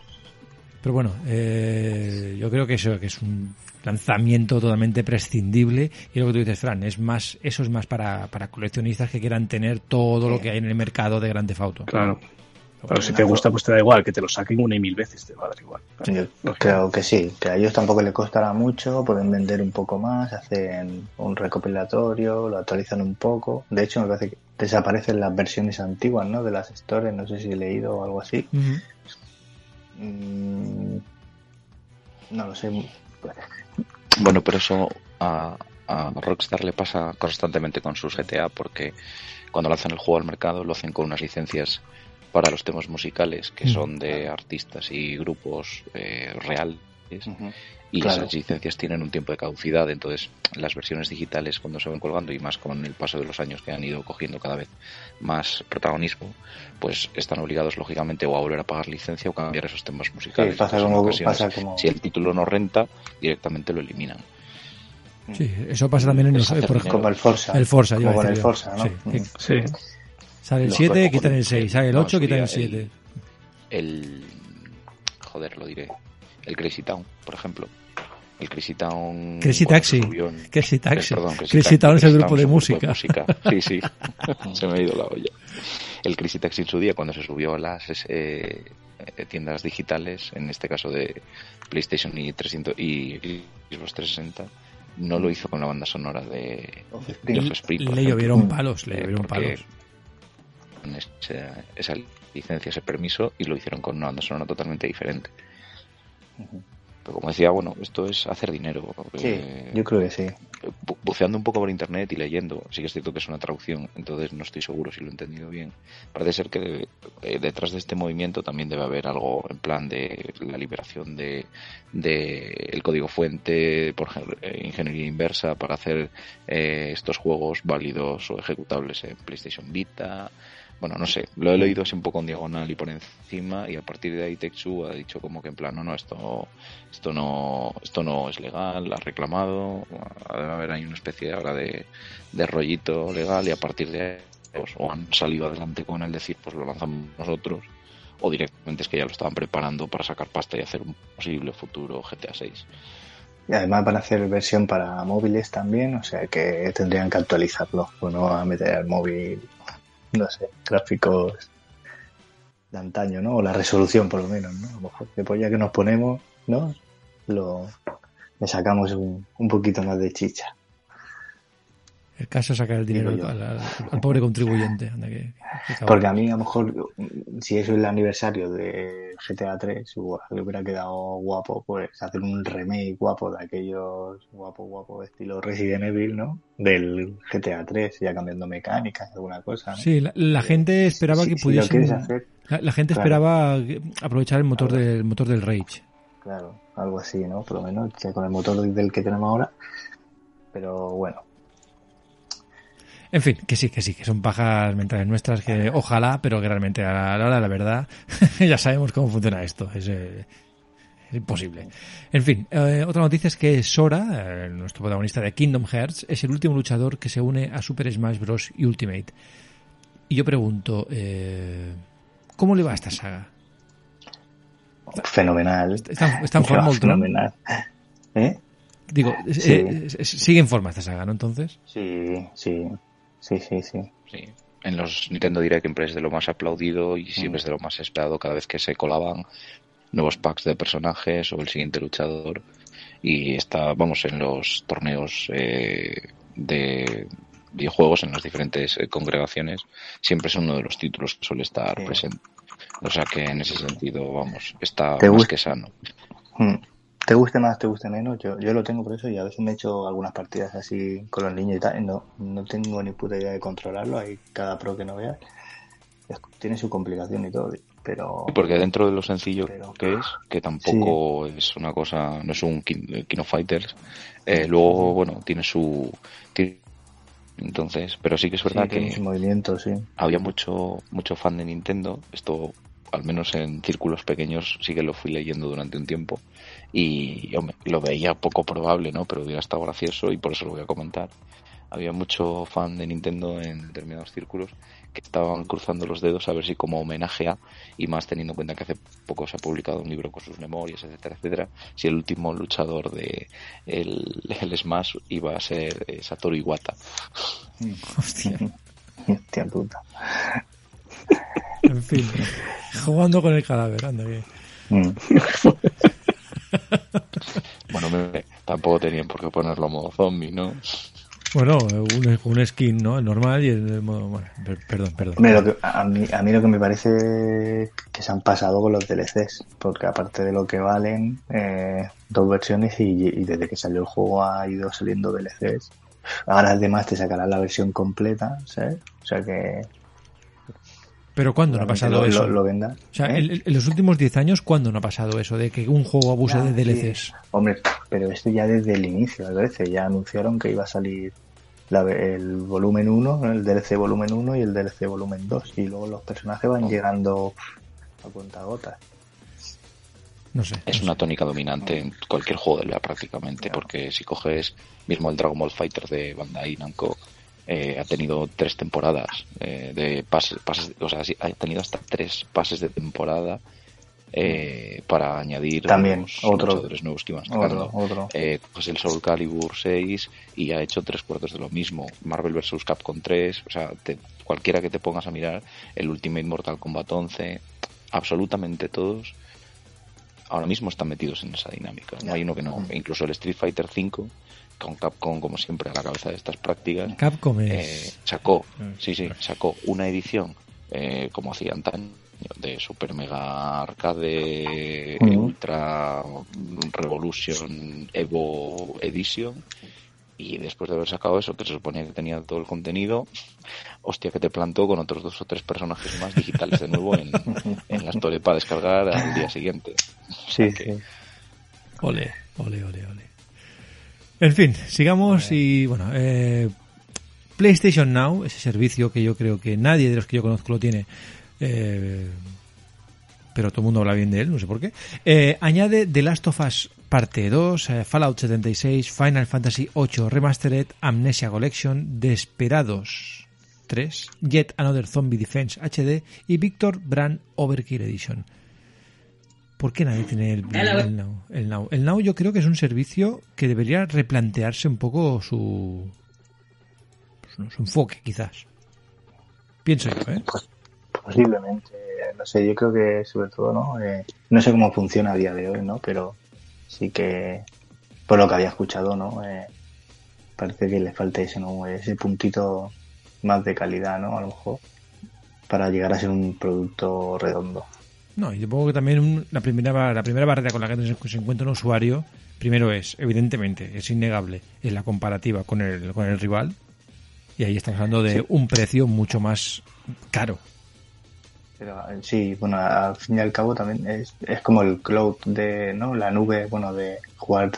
Pero bueno, eh, yo creo que eso que es un lanzamiento totalmente prescindible y lo que tú dices, Fran, es más, eso es más para, para coleccionistas que quieran tener todo lo que hay en el mercado de Grande Auto. Claro. Pero si te gusta, pues te da igual, que te lo saquen una y mil veces, te va a dar igual. Yo creo que sí, que a ellos tampoco les costará mucho, pueden vender un poco más, hacen un recopilatorio, lo actualizan un poco. De hecho, me parece que desaparecen las versiones antiguas, ¿no? De las stories, no sé si he leído o algo así. Ujú. Mm, no lo sé. Bueno, pero eso a, a Rockstar le pasa constantemente con sus GTA porque cuando lanzan el juego al mercado lo hacen con unas licencias para los temas musicales que Mm. son de artistas y grupos eh, y Claro. esas licencias tienen un tiempo de caducidad entonces las versiones digitales cuando se van colgando y más con el paso de los años que han ido cogiendo cada vez más protagonismo pues están obligados lógicamente o a volver a pagar licencia o cambiar esos temas musicales Sí, pasa Entonces, en como- ocasiones, pasa como- si el título no renta directamente lo eliminan Sí, eso pasa también en los, Es eh, por ejemplo, Como el Forza. el Forza, Como con el. Forza, ¿no? Sí, que Sí. Sale el Los 7, juegos quitan el con- 6, sale el no, 8, en su quitan el día 7. el joder lo diré el Crazy Town por ejemplo el Crazy Town Crazy Taxi. en- Crazy Taxi. eh, perdón, Crazy Town es el grupo de música. sí sí se me ha ido la olla el Crazy Taxi en su día cuando se subió a las eh, eh, tiendas digitales en este caso de PlayStation y 300 y Xbox 360 no lo hizo con la banda sonora de, Le llovieron palos, le Eh, llovieron palos. con esa, esa licencia, ese permiso y lo hicieron con una banda sonora totalmente diferente. Pero como decía, bueno, esto es hacer dinero. Sí, Eh, yo creo que sí. bu- buceando un poco por internet y leyendo, sí que es cierto que es una traducción, entonces no estoy seguro si lo he entendido bien. Parece ser que eh, detrás de este movimiento también debe haber algo en plan de la liberación de, de el código fuente por eh, ingeniería inversa para hacer eh, estos juegos válidos o ejecutables en PlayStation Vita. Bueno, no sé, lo he leído así un poco en diagonal y por encima y a partir de ahí Take-Two ha dicho como que en plan, no, no, esto, esto no, esto no es legal, ha reclamado, debe haber ahí una especie ahora de, de rollito legal y a partir de ahí pues, o han salido adelante con el decir pues lo lanzamos nosotros o directamente es que ya lo estaban preparando para sacar pasta y hacer un posible futuro GTA 6. Y además van a hacer versión para móviles también, o sea que tendrían que actualizarlo. Pues no a meter al móvil, no sé, gráficos de antaño, ¿no? O la resolución por lo menos, ¿no? A lo mejor después ya que nos ponemos, ¿no? Lo, le sacamos un, un poquito más de chicha. El caso es sacar el dinero al, al- al pobre contribuyente. Anda, que- que cabrón. Porque a mí a lo mejor, si eso es el aniversario de GTA 3, igual le hubiera quedado guapo, pues hacer un remake guapo de aquellos guapo, guapo estilo Resident Evil, ¿no? Del GTA 3, ya cambiando mecánicas, alguna cosa, ¿no? Sí, la, la gente esperaba si- que si pudiesen. quieres hacer, la, la gente claro. esperaba aprovechar el motor del motor del Rage. claro, algo así, ¿no? Por lo menos que con el motor del que tenemos ahora. Pero bueno, En fin, que sí, que sí, que son pajas mentales nuestras que ojalá, pero que realmente a la hora de la verdad ya sabemos cómo funciona esto. Es, eh, es imposible. En fin, eh, otra noticia es que Sora, eh, nuestro protagonista de Kingdom Hearts, es el último luchador que se une a Super Smash Bros. Ultimate. Y yo pregunto, eh, ¿cómo le va a esta saga? fenomenal. Está, está en forma fenomenal. ¿Eh? Digo, Sí. sigue en forma esta saga, ¿no? Entonces. Sí, sí, sí, sí, sí. Sí. En los Nintendo Direct siempre es de lo más aplaudido y siempre es de lo más esperado cada vez que se colaban nuevos packs de personajes o el siguiente luchador. Y está, vamos, en los torneos eh, de videojuegos, en las diferentes eh, congregaciones, siempre es uno de los títulos que suele estar Sí. presente. O sea que en ese sentido, vamos, está ¿Te más que sano. Mm. Te guste más, te guste menos, yo, yo lo tengo por eso y a veces me he hecho algunas partidas así con los niños y tal, y no, no tengo ni puta idea de controlarlo, hay cada pro que no veas, es- tiene su complicación y todo, pero Porque dentro de lo sencillo Pero- que es, que tampoco es una cosa, no es un Kin- King of Fighters, eh, luego, bueno, tiene su... tiene- entonces, pero sí que es verdad sí, tiene que su movimiento, sí. había mucho, mucho fan de Nintendo, esto al menos en círculos pequeños sí que lo fui leyendo durante un tiempo y hombre, lo veía poco probable, ¿no? Pero hubiera estado gracioso y por eso lo voy a comentar. Había mucho fan de Nintendo en determinados círculos que estaban cruzando los dedos a ver si como homenaje a, y más teniendo en cuenta que hace poco se ha publicado un libro con sus memorias, etcétera, etcétera, si el último luchador de el, el Smash iba a ser eh, Satoru Iwata. Hostia. Hostia puta. En fin. Jugando con el cadáver, anda que. Mm. Bueno, me- tampoco tenían por qué ponerlo a modo zombie, ¿no? Bueno, un, un skin, ¿no? El normal y el modo. Bueno, per- perdón, perdón. Hombre, lo que, a, mí, a mí lo que me parece que se han pasado con los DLCs, porque aparte de lo que valen, eh, dos versiones y, y desde que salió el juego ha ido saliendo DLCs. Ahora además te sacarán la versión completa, ¿sabes? O sea que... Pero ¿cuándo no ha pasado lo, eso? Lo, lo vendan. O sea, ¿eh? en, en los últimos 10 años, ¿cuándo no ha pasado eso? De que un juego abuse Ya, de sí. DLCs. Hombre, pero esto ya desde el inicio, me parece. Ya anunciaron que iba a salir la- el volumen 1, ¿no? el DLC volumen 1 y el DLC volumen 2. Y luego los personajes van llegando a cuenta gotas. No sé. Es no una sé. tónica dominante en cualquier juego de LEA prácticamente, porque si coges mismo el Dragon Ball Fighter de Bandai Namco, eh, ha tenido tres temporadas eh, de pases, pases, o sea, ha tenido hasta tres pases de temporada eh, para añadir También, los otro- luchadores nuevos que iban sacando. Otro, otro. Eh, pues el Soul Calibur 6 y ha hecho tres cuartos de lo mismo. Marvel vs. Capcom 3, o sea, te- cualquiera que te pongas a mirar, el Ultimate Mortal Kombat 11, absolutamente todos ahora mismo están metidos en esa dinámica. No hay uno que no. Incluso el Street Fighter 5, con Capcom como siempre a la cabeza de estas prácticas, Capcom eh, es. sacó, Mm. sí, sí, sacó una edición eh, como hacía antaño de Super Mega Arcade. Ultra Revolution, Evo Edition. Y después de haber sacado eso, que se suponía que tenía todo el contenido, hostia, que te plantó con otros dos o tres personajes más digitales de nuevo en, en la Store para descargar al día siguiente. Sí, sí. Ole, ole, ole, ole. En fin, sigamos y bueno, eh, PlayStation Now, ese servicio que yo creo que nadie de los que yo conozco lo tiene, eh, pero todo el mundo habla bien de él, no sé por qué, eh, añade The Last of Us Parte 2, eh, Fallout 76, Final Fantasy 8 Remastered, Amnesia Collection, Desperados 3, Yet Another Zombie Defense HD y Victor Brand Overkill Edition. ¿Por qué nadie tiene el, el Now? el Now? El Now yo creo que es un servicio que debería replantearse un poco su, su, su enfoque, quizás. Pienso yo, ¿eh? Posiblemente, no sé, yo creo que sobre todo, ¿no? Eh, no sé cómo funciona a día de hoy, ¿no? Pero sí que, por lo que había escuchado, ¿no? Eh, parece que le falta ese, ¿no? Ese puntito más de calidad, ¿no? A lo mejor, para llegar a ser un producto redondo. No, y supongo que también un- la primera la primera barrera con la que se, encuentra un usuario, primero es, evidentemente, es innegable, es la comparativa con el, con el rival. Y ahí estamos hablando de Sí. un precio mucho más caro. Pero sí, bueno, al fin y al cabo también es, es como el cloud de, ¿no? La nube, bueno, de jugar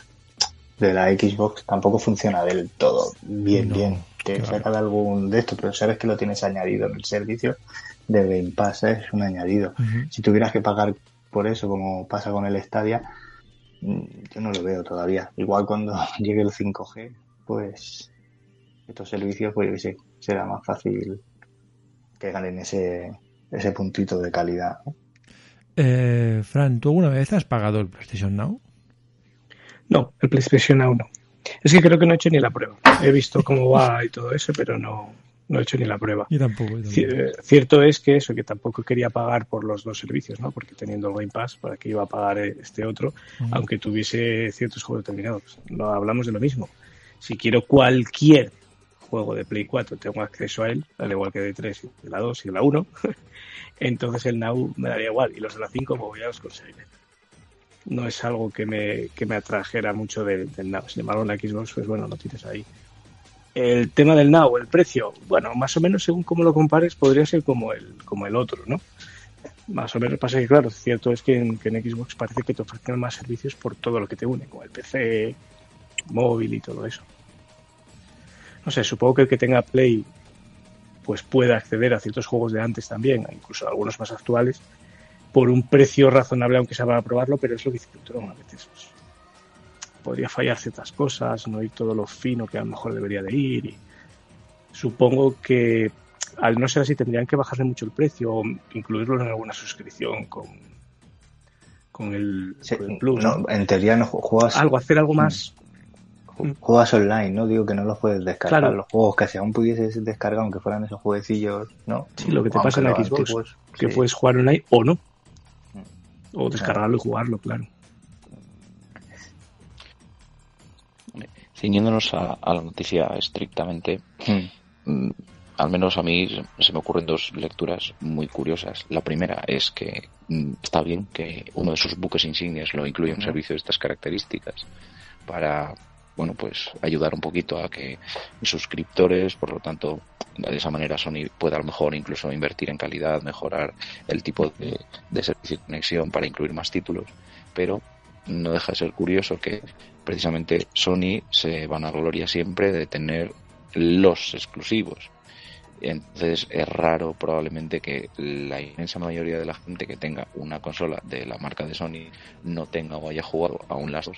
de la Xbox tampoco funciona del todo bien, No, bien. Te claro. saca de algún de esto, pero sabes que lo tienes añadido en el servicio de Game Pass, ¿eh? es un añadido. Si tuvieras que pagar por eso, como pasa con el Stadia, mm, yo no lo veo todavía. Igual cuando llegue el 5G, pues estos servicios, pues yo sé, será más fácil que ganen ese, ese puntito de calidad. ¿no? Eh, Fran, ¿tú alguna vez has pagado el PlayStation Now? No, el PlayStation Now no. Es que creo que no he hecho ni la prueba. He visto cómo va y todo eso, pero no, no he hecho ni la prueba. Yo tampoco. yo Ci- tampoco. Cierto es que eso, que tampoco quería pagar por los dos servicios, ¿no? Porque teniendo el Game Pass, ¿para qué iba a pagar eh, este otro? Aunque tuviese ciertos juegos determinados. No hablamos de lo mismo. Si quiero cualquier juego de Play 4, tengo acceso a él, al igual que de 3 y de la 2 y de la 1, entonces el Now me daría igual. Y los de la 5, pues ya los conseguiré. No es algo que me, que me atrajera mucho del, del Now. Sin embargo, en la Xbox, pues bueno, lo tienes ahí. El tema del Now, el precio, bueno, más o menos según cómo lo compares, podría ser como el, como el otro, ¿no? Más o menos pasa que, claro, cierto es que en, que en Xbox parece que te ofrecen más servicios por todo lo que te une, como el PC, móvil y todo eso. No sé, supongo que el que tenga Play pues pueda acceder a ciertos juegos de antes también, incluso a algunos más actuales, por un precio razonable, aunque sea para probarlo, pero es lo que dice a veces podría fallar ciertas cosas, no ir todo lo fino que a lo mejor debería de ir. Y supongo que al no ser así tendrían que bajarle mucho el precio o incluirlo en alguna suscripción con, con, el, Sí, con el Plus. en teoría no ju- juegas, Algo, hacer algo más. juegas online, ¿no? Digo que no los puedes descargar. Claro. Los juegos que si aún pudieses descargar, aunque fueran esos jueguecillos, ¿no? Sí, lo que te pasa en Xbox, antiguos, que sí. puedes jugar online o no. Mm. O descargarlo y jugarlo, claro. Ciñéndonos a, a la noticia estrictamente, mm, al menos a mí se me ocurren dos lecturas muy curiosas. La primera es que mm, está bien que uno de sus buques insignias lo incluya un servicio de estas características para, bueno, pues ayudar un poquito a que suscriptores, por lo tanto, de esa manera Sony pueda a lo mejor incluso invertir en calidad, mejorar el tipo de, de servicio de conexión para incluir más títulos, pero no deja de ser curioso que precisamente Sony se van a gloria siempre de tener los exclusivos. Entonces es raro probablemente que la inmensa mayoría de la gente que tenga una consola de la marca de Sony no tenga o haya jugado aún las dos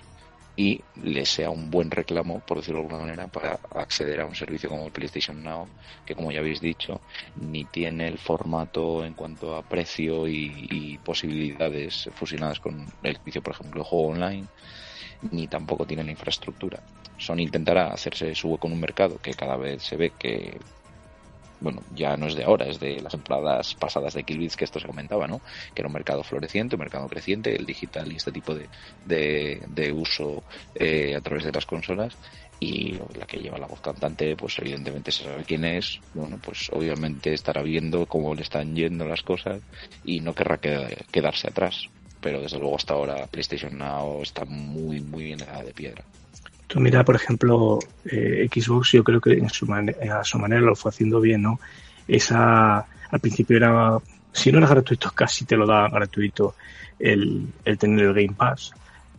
y le sea un buen reclamo, por decirlo de alguna manera, para acceder a un servicio como PlayStation Now, que como ya habéis dicho, ni tiene el formato en cuanto a precio y, y posibilidades fusionadas con el servicio, por ejemplo, de juego online, ni tampoco tiene la infraestructura. Sony intentará hacerse su hueco en un mercado que cada vez se ve que bueno, ya no es de ahora, es de las temporadas pasadas de Killbits que esto se comentaba, ¿no? Que era un mercado floreciente, un mercado creciente, el digital y este tipo de, de, uso eh, a través de las consolas. y la que lleva la voz cantante, pues evidentemente se sabe quién es, bueno, pues obviamente estará viendo cómo le están yendo las cosas y no querrá que- quedarse atrás. Pero desde luego hasta ahora PlayStation Now está muy, muy bien de piedra. Tú mira, por ejemplo, eh, Xbox, yo creo que en su a su manera lo fue haciendo bien, ¿no? Esa, al principio era, si no era gratuito, casi te lo da gratuito el, el tener el Game Pass.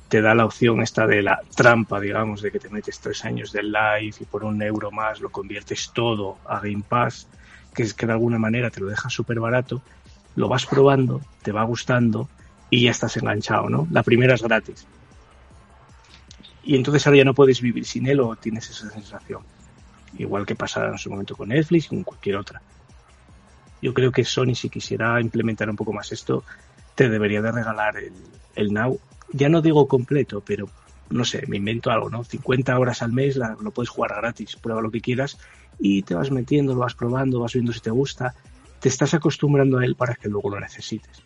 Te da la opción esta de la trampa, digamos, de que te metes tres años del live y por un euro más lo conviertes todo a Game Pass, que es que de alguna manera te lo deja súper barato, lo vas probando, te va gustando y ya estás enganchado, ¿no? La primera es gratis y entonces ahora ya no puedes vivir sin él o tienes esa sensación. Igual que pasaba en su momento con Netflix y con cualquier otra. Yo creo que Sony, si quisiera implementar un poco más esto, te debería de regalar el, el Now. Ya no digo completo, pero no sé, me invento algo, ¿no? 50 horas al mes lo puedes jugar gratis, prueba lo que quieras y te vas metiendo, lo vas probando, vas viendo si te gusta, te estás acostumbrando a él para que luego lo necesites.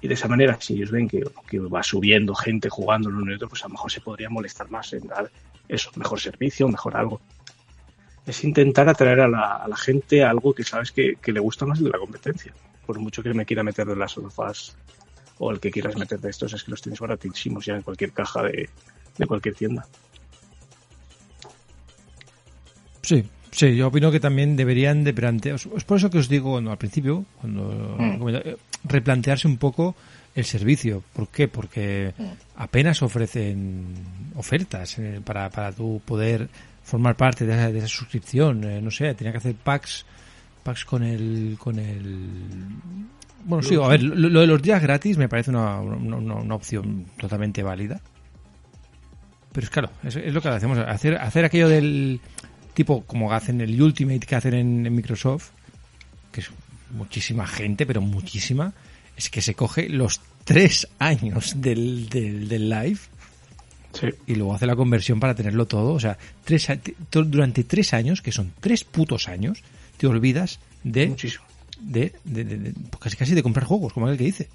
Y de esa manera, si ellos ven que, que va subiendo gente jugando en uno y otro, pues a lo mejor se podría molestar más en dar eso, mejor servicio, mejor algo. Es intentar atraer a la, a la gente algo que sabes que, que le gusta más de la competencia. Por mucho que me quiera meter de las sofás o el que quieras meter de estos, es que los tienes baratísimos ya en cualquier caja de, de cualquier tienda. Sí, sí, yo opino que también deberían de plantear. Es por eso que os digo al principio, cuando Mm. replantearse un poco el servicio. ¿Por qué? Porque apenas ofrecen ofertas eh, para, para tú poder formar parte de esa, de esa suscripción. Eh, no sé, tenía que hacer packs, packs con el, con el. Bueno, sí, a ver, lo, lo de los días gratis me parece una, una, una- una opción totalmente válida. Pero es claro, es, es lo que hacemos, hacer, hacer aquello del tipo como hacen el Ultimate que hacen en, en Microsoft, que es muchísima gente, pero muchísima, es que se coge los tres años del, del, del live Sí. y luego hace la conversión para tenerlo todo. O sea, tres, durante tres años, que son tres putos años, te olvidas de, Muchísimo. de, de- de- de- casi casi de comprar juegos, como el que dice.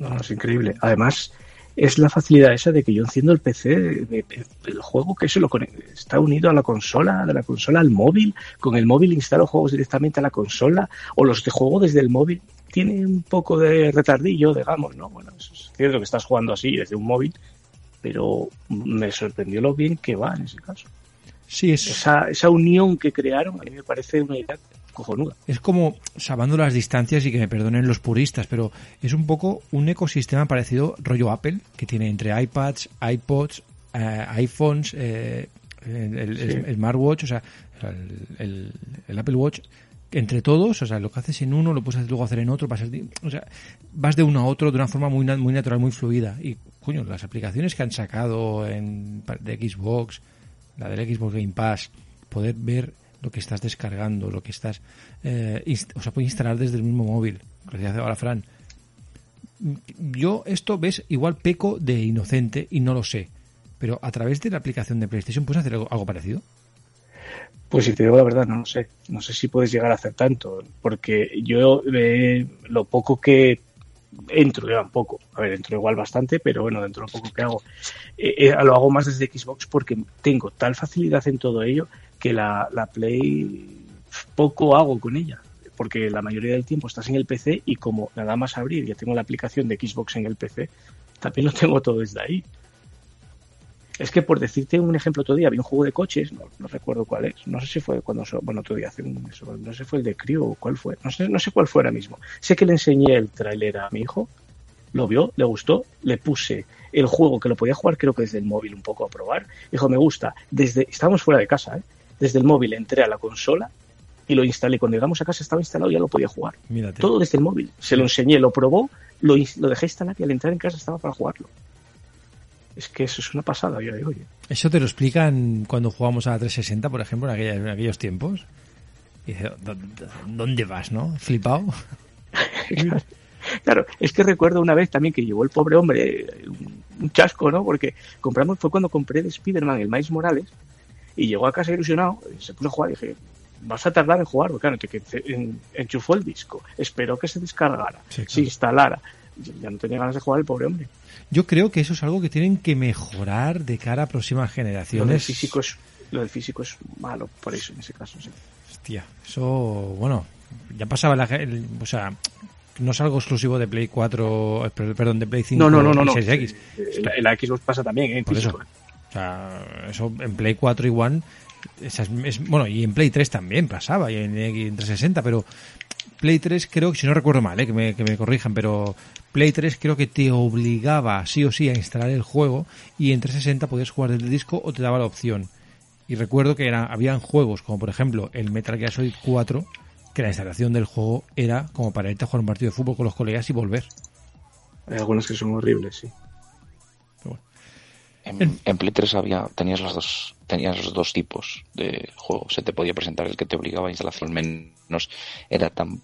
No, no, es increíble. Además, es la facilidad esa de que yo enciendo el PC del juego que se lo está unido a la consola, de la consola al móvil, con el móvil instalo juegos directamente a la consola, o los de juego desde el móvil. Tiene un poco de retardillo, digamos, ¿no? Bueno, es cierto que estás jugando así desde un móvil, pero me sorprendió lo bien que va en ese caso. Sí, es, Esa, esa unión que crearon a mí me parece una idea cojonuda. es como salvando las distancias y que me perdonen los puristas, pero es un poco un ecosistema parecido rollo Apple, que tiene entre iPads, iPods, eh, iPhones, eh, el, el- Sí. el smartwatch, o sea, el, el- el Apple Watch, entre todos, o sea, lo que haces en uno lo puedes luego hacer en otro, pasas de- o sea, vas de uno a otro de una forma muy, na- muy natural, muy fluida. Y, coño, las aplicaciones que han sacado en, de Xbox, la del Xbox Game Pass, poder ver lo que estás descargando, lo que estás, eh, o sea, puedes instalar desde el mismo móvil. Gracias ahora, Fran. Yo esto, ves, igual peco de inocente y no lo sé. Pero a través de la aplicación de PlayStation puedes hacer algo, algo parecido. Pues si te digo la verdad, no lo sé. No sé si puedes llegar a hacer tanto, porque yo eh, lo poco que entro, ya un poco, a ver, entro igual bastante, pero bueno, dentro de lo poco que hago, eh, eh, lo hago más desde Xbox porque tengo tal facilidad en todo ello que la, la Play poco hago con ella. Porque la mayoría del tiempo estás en el PC y como nada más abrir, ya tengo la aplicación de Xbox en el PC, también lo tengo todo desde ahí. Es que por decirte un ejemplo otro día, había un juego de coches, no, recuerdo cuál es, no sé si fue cuando, bueno, otro día hace un, no sé si fue el de Crew o cuál fue, no sé, no sé cuál fue ahora mismo. Sé que le enseñé el tráiler a mi hijo, lo vio, le gustó, le puse el juego que lo podía jugar creo que desde el móvil un poco a probar, dijo, me gusta, desde, estábamos fuera de casa, ¿eh? Desde el móvil entré a la consola y lo instalé, cuando llegamos a casa estaba instalado y ya lo podía jugar, Mírate. todo desde el móvil, se lo enseñé, lo probó, lo, dejé instalar y al entrar en casa estaba para jugarlo. Es que eso es una pasada, yo digo, oye. Eso te lo explican cuando jugamos a la 360, por ejemplo, en, aquella- en aquellos tiempos. Y dice, "¿Dó- dó- ¿dónde vas, no? Flipado. Claro, es que recuerdo una vez también que llevó el pobre hombre eh, un, un chasco, ¿no? Porque compramos, fue cuando compré de Spider-Man el Miles Morales y llegó a casa ilusionado, se puso a jugar y dije, vas a tardar en jugar, porque claro, te- en- enchufó el disco, esperó que se descargara, Sí, claro. se instalara, ya no tenía ganas de jugar el pobre hombre. Yo creo que eso es algo que tienen que mejorar de cara a próximas Lo del generaciones. físico es, lo del físico es malo, por eso en ese caso, sí. Hostia, eso, bueno, ya pasaba la, el- o sea, no es algo exclusivo de Play 4, eh, per- perdón, de Play 5 No, no, no, no. no. 6X. En la, en la Xbox pasa también, ¿eh? En Por físico. eso. O sea, eso en Play 4 y One, es, bueno, y en Play 3 también pasaba, y en, en 360, pero Play 3 creo que, si no recuerdo mal, eh, que, me, que me corrijan, pero Play 3 creo que te obligaba sí o sí a instalar el juego y en 360 podías jugar desde el disco o te daba la opción. Y recuerdo que habían juegos como por ejemplo el Metal Gear Solid 4 que la instalación del juego era como para irte a jugar un partido de fútbol con los colegas y volver. Hay algunos que son horribles, sí. En, en Play 3 había, tenías los dos, tenías los dos tipos de juegos. Se te podía presentar el que te obligaba a instalación menos, era tan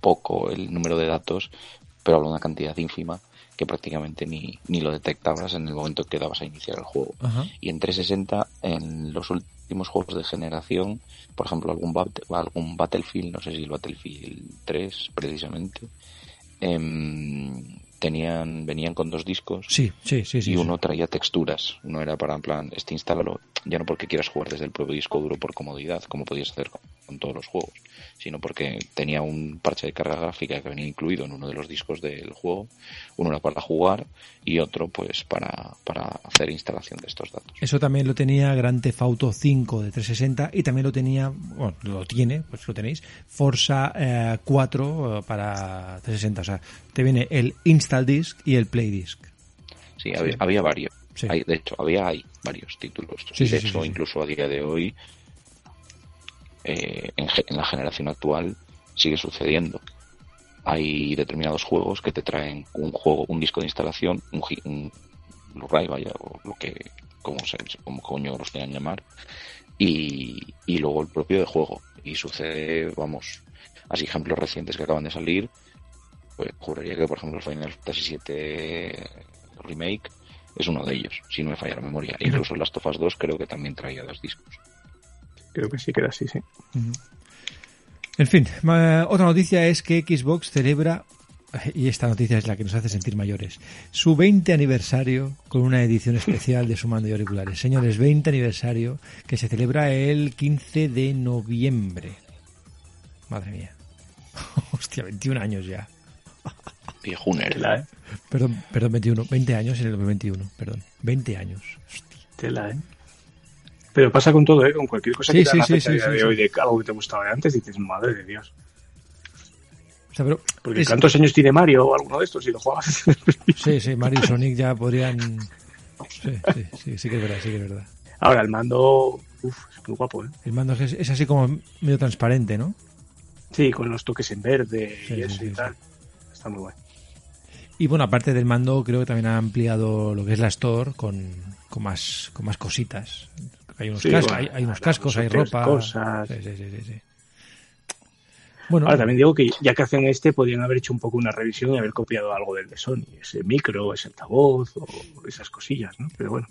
poco el número de datos, pero hablo de una cantidad ínfima que prácticamente ni, ni lo detectabas en el momento que dabas a iniciar el juego. Ajá. Y en 360, en los últimos juegos de generación, por ejemplo, algún, bat- algún Battlefield, no sé si el Battlefield 3 precisamente, em, tenían, venían con dos discos Sí, sí, sí, sí. y sí. uno traía texturas. Uno era para, en plan, este instálalo, ya no porque quieras jugar desde el propio disco duro por comodidad, como podías hacer con, con todos los juegos, sino porque tenía un parche de carga gráfica que venía incluido en uno de los discos del juego. Uno era para jugar y otro, pues, para, para hacer instalación de estos datos. Eso también lo tenía Grand Theft Auto 5 de 360 y también lo tenía, bueno, lo tiene, pues lo tenéis, Forza eh, 4 eh, para 360. O sea, te viene el Install Disc y el Play Disc. Sí, había, había varios. Sí. Hay, de hecho, había hay varios títulos. Sí, de hecho, sí, sí. incluso a día de hoy, eh, en, la generación actual, sigue sucediendo. Hay determinados juegos que te traen un juego, un disco de instalación, un, un Blu-ray, vaya, o lo que, como, se, como coño los quieran llamar, y, y luego el propio de juego. Y sucede, vamos, así ejemplos recientes que acaban de salir, pues juraría que, por ejemplo, el Final Fantasy VII Remake es uno de ellos, si no me falla la memoria. Incluso Last of Us 2 creo que también traía dos discos. Creo que sí que era así, sí. En fin, otra noticia es que Xbox celebra, y esta noticia es la que nos hace sentir mayores, su 20 aniversario con una edición especial de su mando y auriculares. Señores, 20 aniversario que se celebra el 15 de noviembre. Madre mía. Hostia, 21 años ya. Viejuner. Tela, ¿eh? Perdón, perdón, 21. 20 años en el 2021, perdón. 20 años. Hostia. Tela, ¿eh? Pero pasa con todo, ¿eh? Con cualquier cosa Sí, que sí, sí, de hoy de algo que te gustaba de antes, dices, madre de Dios. O sea, pero Porque es- ¿cuántos años tiene Mario o alguno de estos si lo jugabas? Sí, sí, Mario y Sonic ya podrían... Sí, sí, sí, sí que es verdad, sí que es verdad. Ahora, el mando, uff, es muy guapo, ¿eh? El mando es, es así como medio transparente, ¿no? Sí, con los toques en verde Sí, y eso sí, y sí. tal. Está muy bueno. Y bueno, aparte del mando, creo que también ha ampliado lo que es la store con, con más con más cositas. Hay unos, Sí, cascos, bueno, hay, hay unos cascos, hay ropa. cosas. Sí, sí, sí, sí, sí. Bueno, Ahora también digo que ya que hacen este, podrían haber hecho un poco una revisión y haber copiado algo del de Sony. Ese micro, ese altavoz o esas cosillas, ¿no? Pero bueno,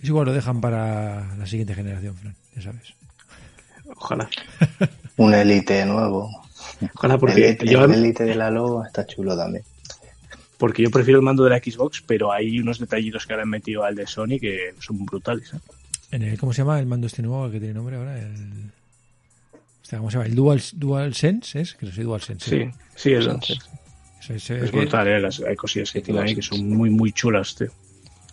es igual lo dejan para la siguiente generación, Fran, ya sabes. ojalá. Un Elite nuevo. Ojalá porque el, yo, el Elite de la Lobo está chulo también. porque yo prefiero el mando de la Xbox, pero hay unos detallitos que ahora han metido al de Sony que son brutales. ¿eh? En el, ¿Cómo se llama el mando este nuevo que tiene nombre ahora? El, ¿Cómo se llama? ¿El Dual, Dual Sense? ¿Es? Creo que sí, Dual Sense. Sí, sí, es, Sense. Es que- brutal, ¿eh? Las, hay cosillas que tiene ahí que son muy, muy chulas, tío.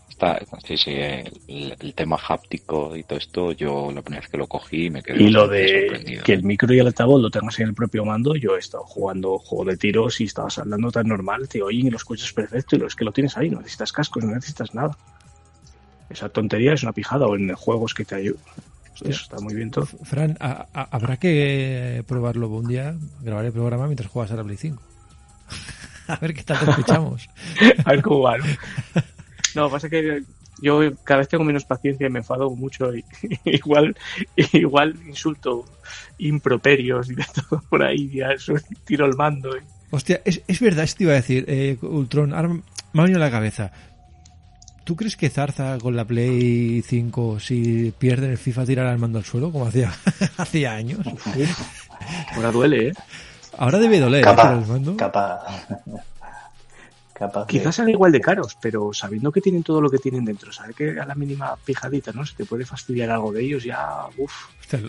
Está, sí, sí, el, el tema háptico y todo esto, yo la primera vez que lo cogí me quedé Y lo de que el micro y el altavoz lo tengas en el propio mando, yo he estado jugando juego de tiros y estabas hablando tan normal, te oyen y lo escuchas perfecto y lo es que lo tienes ahí, no necesitas cascos, no necesitas nada. Esa tontería es una pijada o en juegos que te ayudan. Eso está muy bien todo. Fran, a- a- habrá que probarlo un día, grabar el programa mientras juegas a la Play 5. a ver qué tal te escuchamos. A ver cómo va, ¿no? No, pasa que yo cada vez tengo menos paciencia y me enfado mucho y igual, igual insulto improperios y de todo por ahí, ya eso, tiro el mando. y- Hostia, es, es verdad, esto te iba a decir, eh, Ultron, ahora me ha venido a la cabeza. ¿Tú crees que Zarza con la Play 5, si pierde en el FIFA, tirará el mando al suelo, como hacía, hacía años? Ahora duele, ¿eh? Ahora debe doler ¿eh? tirar Capaz, el mando. capaz. capaz de- Quizás sean igual de caros, pero sabiendo que tienen todo lo que tienen dentro, saber que a la mínima pijadita, ¿no? Se te puede fastidiar algo de ellos, ya, uff.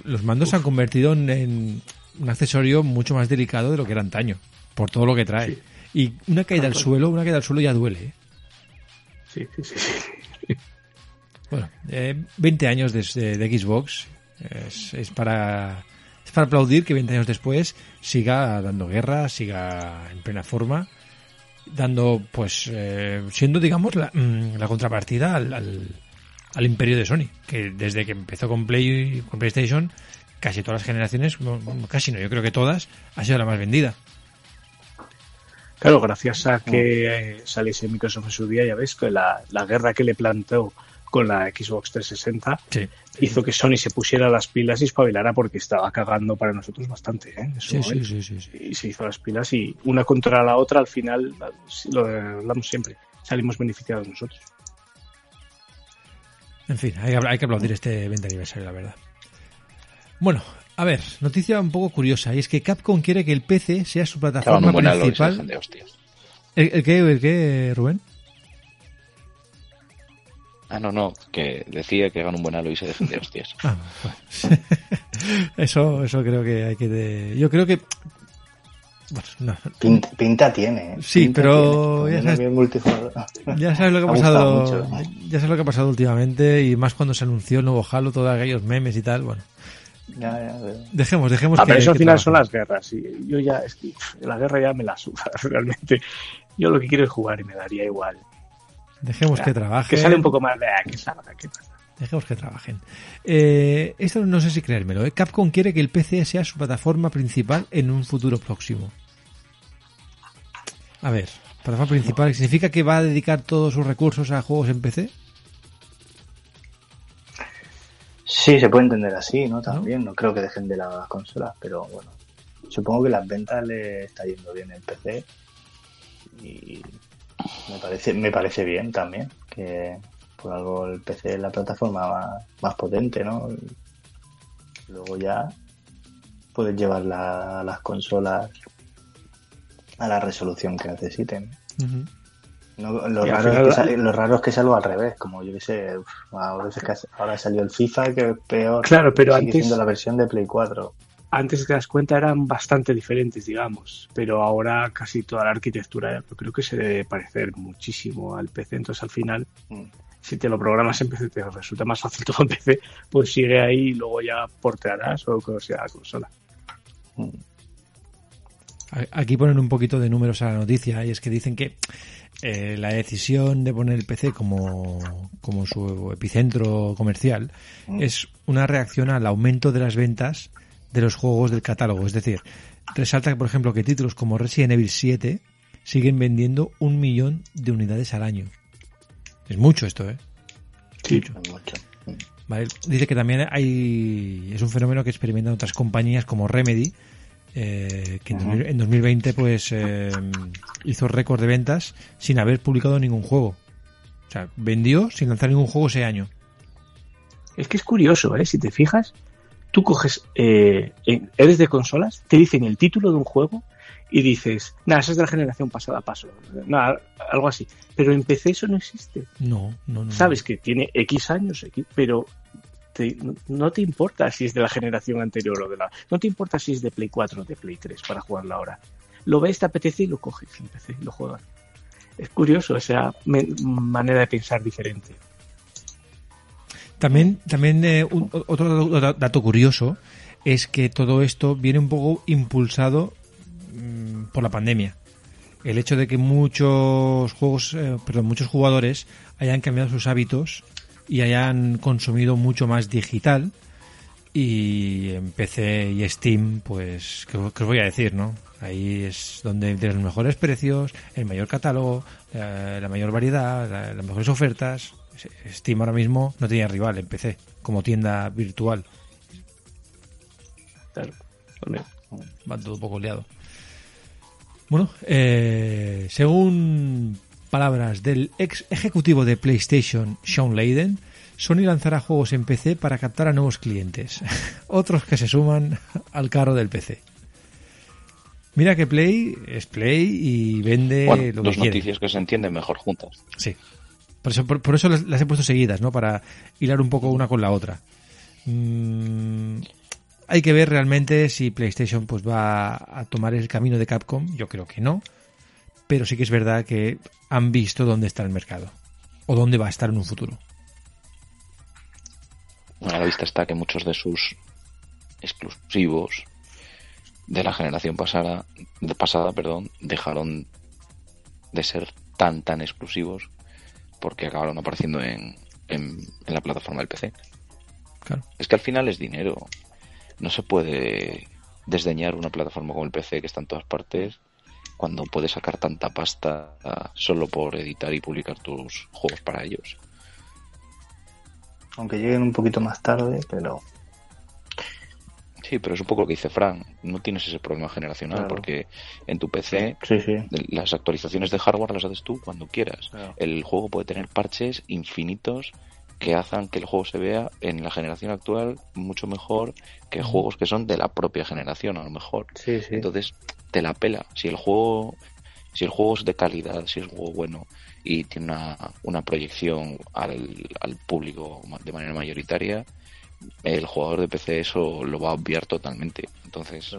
Los mandos se han convertido en, en un accesorio mucho más delicado de lo que era antaño, por todo lo que trae. Sí. Y una caída al Claro. suelo, una caída al suelo ya duele. ¿eh? Sí, sí. Bueno, eh, 20 años de, de- de Xbox es, para es para aplaudir que 20 años después siga dando guerra, siga en plena forma, dando, pues, eh, siendo, digamos, la, mm, la contrapartida al, al, al imperio de Sony, que desde que empezó con Play con PlayStation, casi todas las generaciones, casi no, yo creo que todas, ha sido la más vendida. Claro, gracias a que saliese Microsoft en su día, ya ves que la, la guerra que le planteó con la Xbox 360 Sí, hizo que Sony se pusiera las pilas y espabilara porque estaba cagando para nosotros bastante, ¿eh? Sí, sí, sí, sí, sí. Y se hizo las pilas y una contra la otra, al final, lo hablamos siempre, salimos beneficiados nosotros. En fin, hay, que- hay que aplaudir este 20 aniversario, la verdad. Bueno, a ver, noticia un poco curiosa, y es que Capcom quiere que el PC sea su plataforma principal. de hostias. ¿El, el qué, el qué, Rubén? Ah, no, no, que decía que hagan un buen halo y se dejen de hostias. Ah, bueno. eso, eso creo que hay que... de- Yo creo que... Bueno, no, Pinta, pinta tiene. ¿eh? Sí, Pinta pero tiene. ya sabes-. Ya lo que ha gusta pasado. mucho. Ya sabes lo que ha pasado últimamente y más cuando se anunció el nuevo Halo, todos aquellos memes y tal. Bueno, Ya, ya, pero- dejemos, dejemos Ah, que. pero eso al que final son trabajen. las guerras. Y yo ya, es que la guerra ya me la suda, realmente. Yo lo que quiero es jugar y me daría igual. Dejemos que trabajen. Que sale un poco más de ah, que salga, ¿qué pasa? Dejemos que trabajen. Eh, esto no sé si creérmelo. ¿eh? Capcom quiere que el PC sea su plataforma principal en un futuro próximo. A ver, plataforma principal significa que va a dedicar todos sus recursos a juegos en PC. Sí, se puede entender así, ¿no? También, no creo que dejen de lado las consolas, pero bueno, supongo que las ventas le está yendo bien el PC y me parece, me parece bien también que por algo el PC es la plataforma más, más potente, ¿no? Y luego ya puedes llevar la- las consolas a la resolución que necesiten. Ujú. No, lo, raro final- es que sale- lo raro es que salga al revés, como yo que sé, uf, ahora, es que ahora salió el FIFA, que es peor. Claro, pero sigue antes- siendo la versión de Play 4. Antes que te das cuenta eran bastante diferentes, digamos, pero ahora casi toda la arquitectura yo creo que se debe parecer muchísimo al PC, entonces al final, Mm. si te lo programas en PC, te resulta más fácil todo en PC, pues sigue ahí y luego ya portearás o sea la consola. Mm. Aquí ponen un poquito de números a la noticia y es que dicen que eh, la decisión de poner el PC como, como su epicentro comercial es una reacción al aumento de las ventas de los juegos del catálogo. Es decir, resalta, por ejemplo, que títulos como Resident Evil 7 siguen vendiendo un millón de unidades al año. Es mucho esto, ¿eh? Sí. Es mucho. ¿vale? Dice que también hay es un fenómeno que experimentan otras compañías como Remedy, eh, que en, Ujú. 2000 en 2020 pues eh, hizo récord de ventas sin haber publicado ningún juego. O sea, vendió sin lanzar ningún juego ese año. Es que es curioso, ¿eh? Si te fijas, tú coges, eh, eres de consolas, te dicen el título de un juego y dices, nada, eso es de la generación pasada, paso. Nada, algo así. Pero en PC eso no existe. No, no, no. Sabes que tiene X años, X, pero te- no, te importa si es de la generación anterior o de la... No te importa si es de Play 4 o de Play 3 para jugarlo ahora. Lo ves, te apetece y lo coges y lo juegas. Es curioso esa me- manera de pensar diferente. También, también eh, un- otro dato- dato curioso es que todo esto viene un poco impulsado mm, por la pandemia. El hecho de que muchos juegos, eh, perdón, muchos jugadores hayan cambiado sus hábitos y hayan consumido mucho más digital y en PC y Steam, pues, ¿qué, os- voy a decir, no? Ahí es donde tienes los mejores precios, el mayor catálogo, eh, la mayor variedad, la- las mejores ofertas. Steam ahora mismo no tiene rival en PC como tienda virtual. Claro. Va todo un poco liado. Bueno, eh, según palabras del ex ejecutivo de PlayStation, Sean Layden, Sony lanzará juegos en PC para captar a nuevos clientes, otros que se suman al carro del PC. Mira que Play es Play y vende Bueno, lo dos que quiere. noticias que se entienden mejor juntas. Sí. Por eso, por, por eso las, las he puesto seguidas, ¿no? Para hilar un poco una con la otra. Mm, hay que ver realmente si PlayStation pues va a tomar el camino de Capcom. Yo creo que no. Pero sí que es verdad que han visto dónde está el mercado. O dónde va a estar en un futuro. A la vista está que muchos de sus exclusivos de la generación pasada, pasada perdón, dejaron de ser tan tan exclusivos porque acabaron apareciendo en, en, en la plataforma del PC. Claro. Es que al final es dinero. No se puede desdeñar una plataforma como el PC que está en todas partes cuando puedes sacar tanta pasta solo por editar y publicar tus juegos para ellos. Aunque lleguen un poquito más tarde, pero Sí, pero es un poco lo que dice Fran. No tienes ese problema generacional Claro. porque en tu PC sí, sí. las actualizaciones de hardware las haces tú cuando quieras. Claro. El juego puede tener parches infinitos que hacen que el juego se vea en la generación actual mucho mejor que juegos que son de la propia generación a lo mejor. Sí, sí. Entonces te la pela. Si el juego si el juego es de calidad, si es un juego bueno y tiene una, una proyección al, al público de manera mayoritaria, el jugador de PC eso lo va a obviar totalmente. Entonces,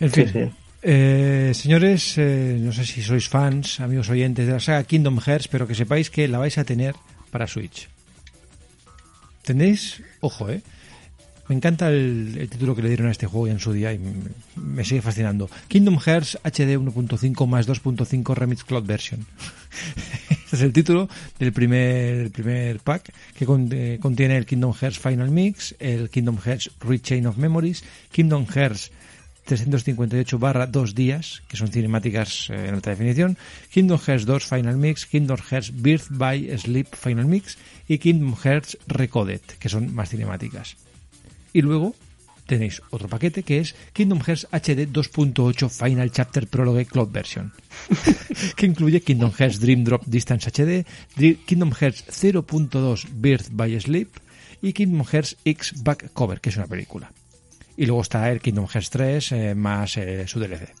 En Sí, fin. sí. Eh, señores, eh, no sé si sois fans, amigos oyentes de la saga Kingdom Hearts, pero que sepáis que la vais a tener para Switch. ¿Tenéis? Ojo, ¿eh? Me encanta el, título que le dieron a este juego en su día y me, sigue fascinando. Kingdom Hearts HD 1.5 más 2.5 Remix Cloud Version. este es el título del primer, primer pack que eh, contiene el Kingdom Hearts Final Mix, el Kingdom Hearts Rechain of Memories, Kingdom Hearts 358 barra 2 días, que son cinemáticas eh, en alta definición, Kingdom Hearts 2 Final Mix, Kingdom Hearts Birth by Sleep Final Mix y Kingdom Hearts Recoded, que son más cinemáticas. Y luego tenéis otro paquete que es Kingdom Hearts HD 2.8 Final Chapter Prologue Cloud Version, que incluye Kingdom Hearts Dream Drop Distance HD, Kingdom Hearts 0.2 Birth by Sleep y Kingdom Hearts X Back Cover, que es una película. Y luego está el Kingdom Hearts 3 eh, más eh, su DLC.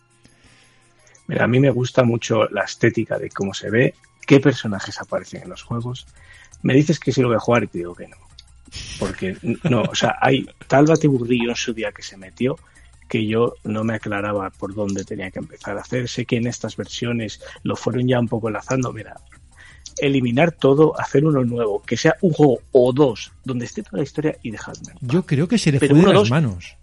Mira, a mí me gusta mucho la estética de cómo se ve, qué personajes aparecen en los juegos. Me dices que sí lo voy a jugar y te digo que no. Porque no, o sea, hay tal batiburrillo en su día que se metió que yo no me aclaraba por dónde tenía que empezar a hacer. Sé que en estas versiones lo fueron ya un poco enlazando. Mira, eliminar todo, hacer uno nuevo, que sea un juego o dos, donde esté toda la historia y dejadme. Yo creo que se le Pero fue de uno, las dos- manos.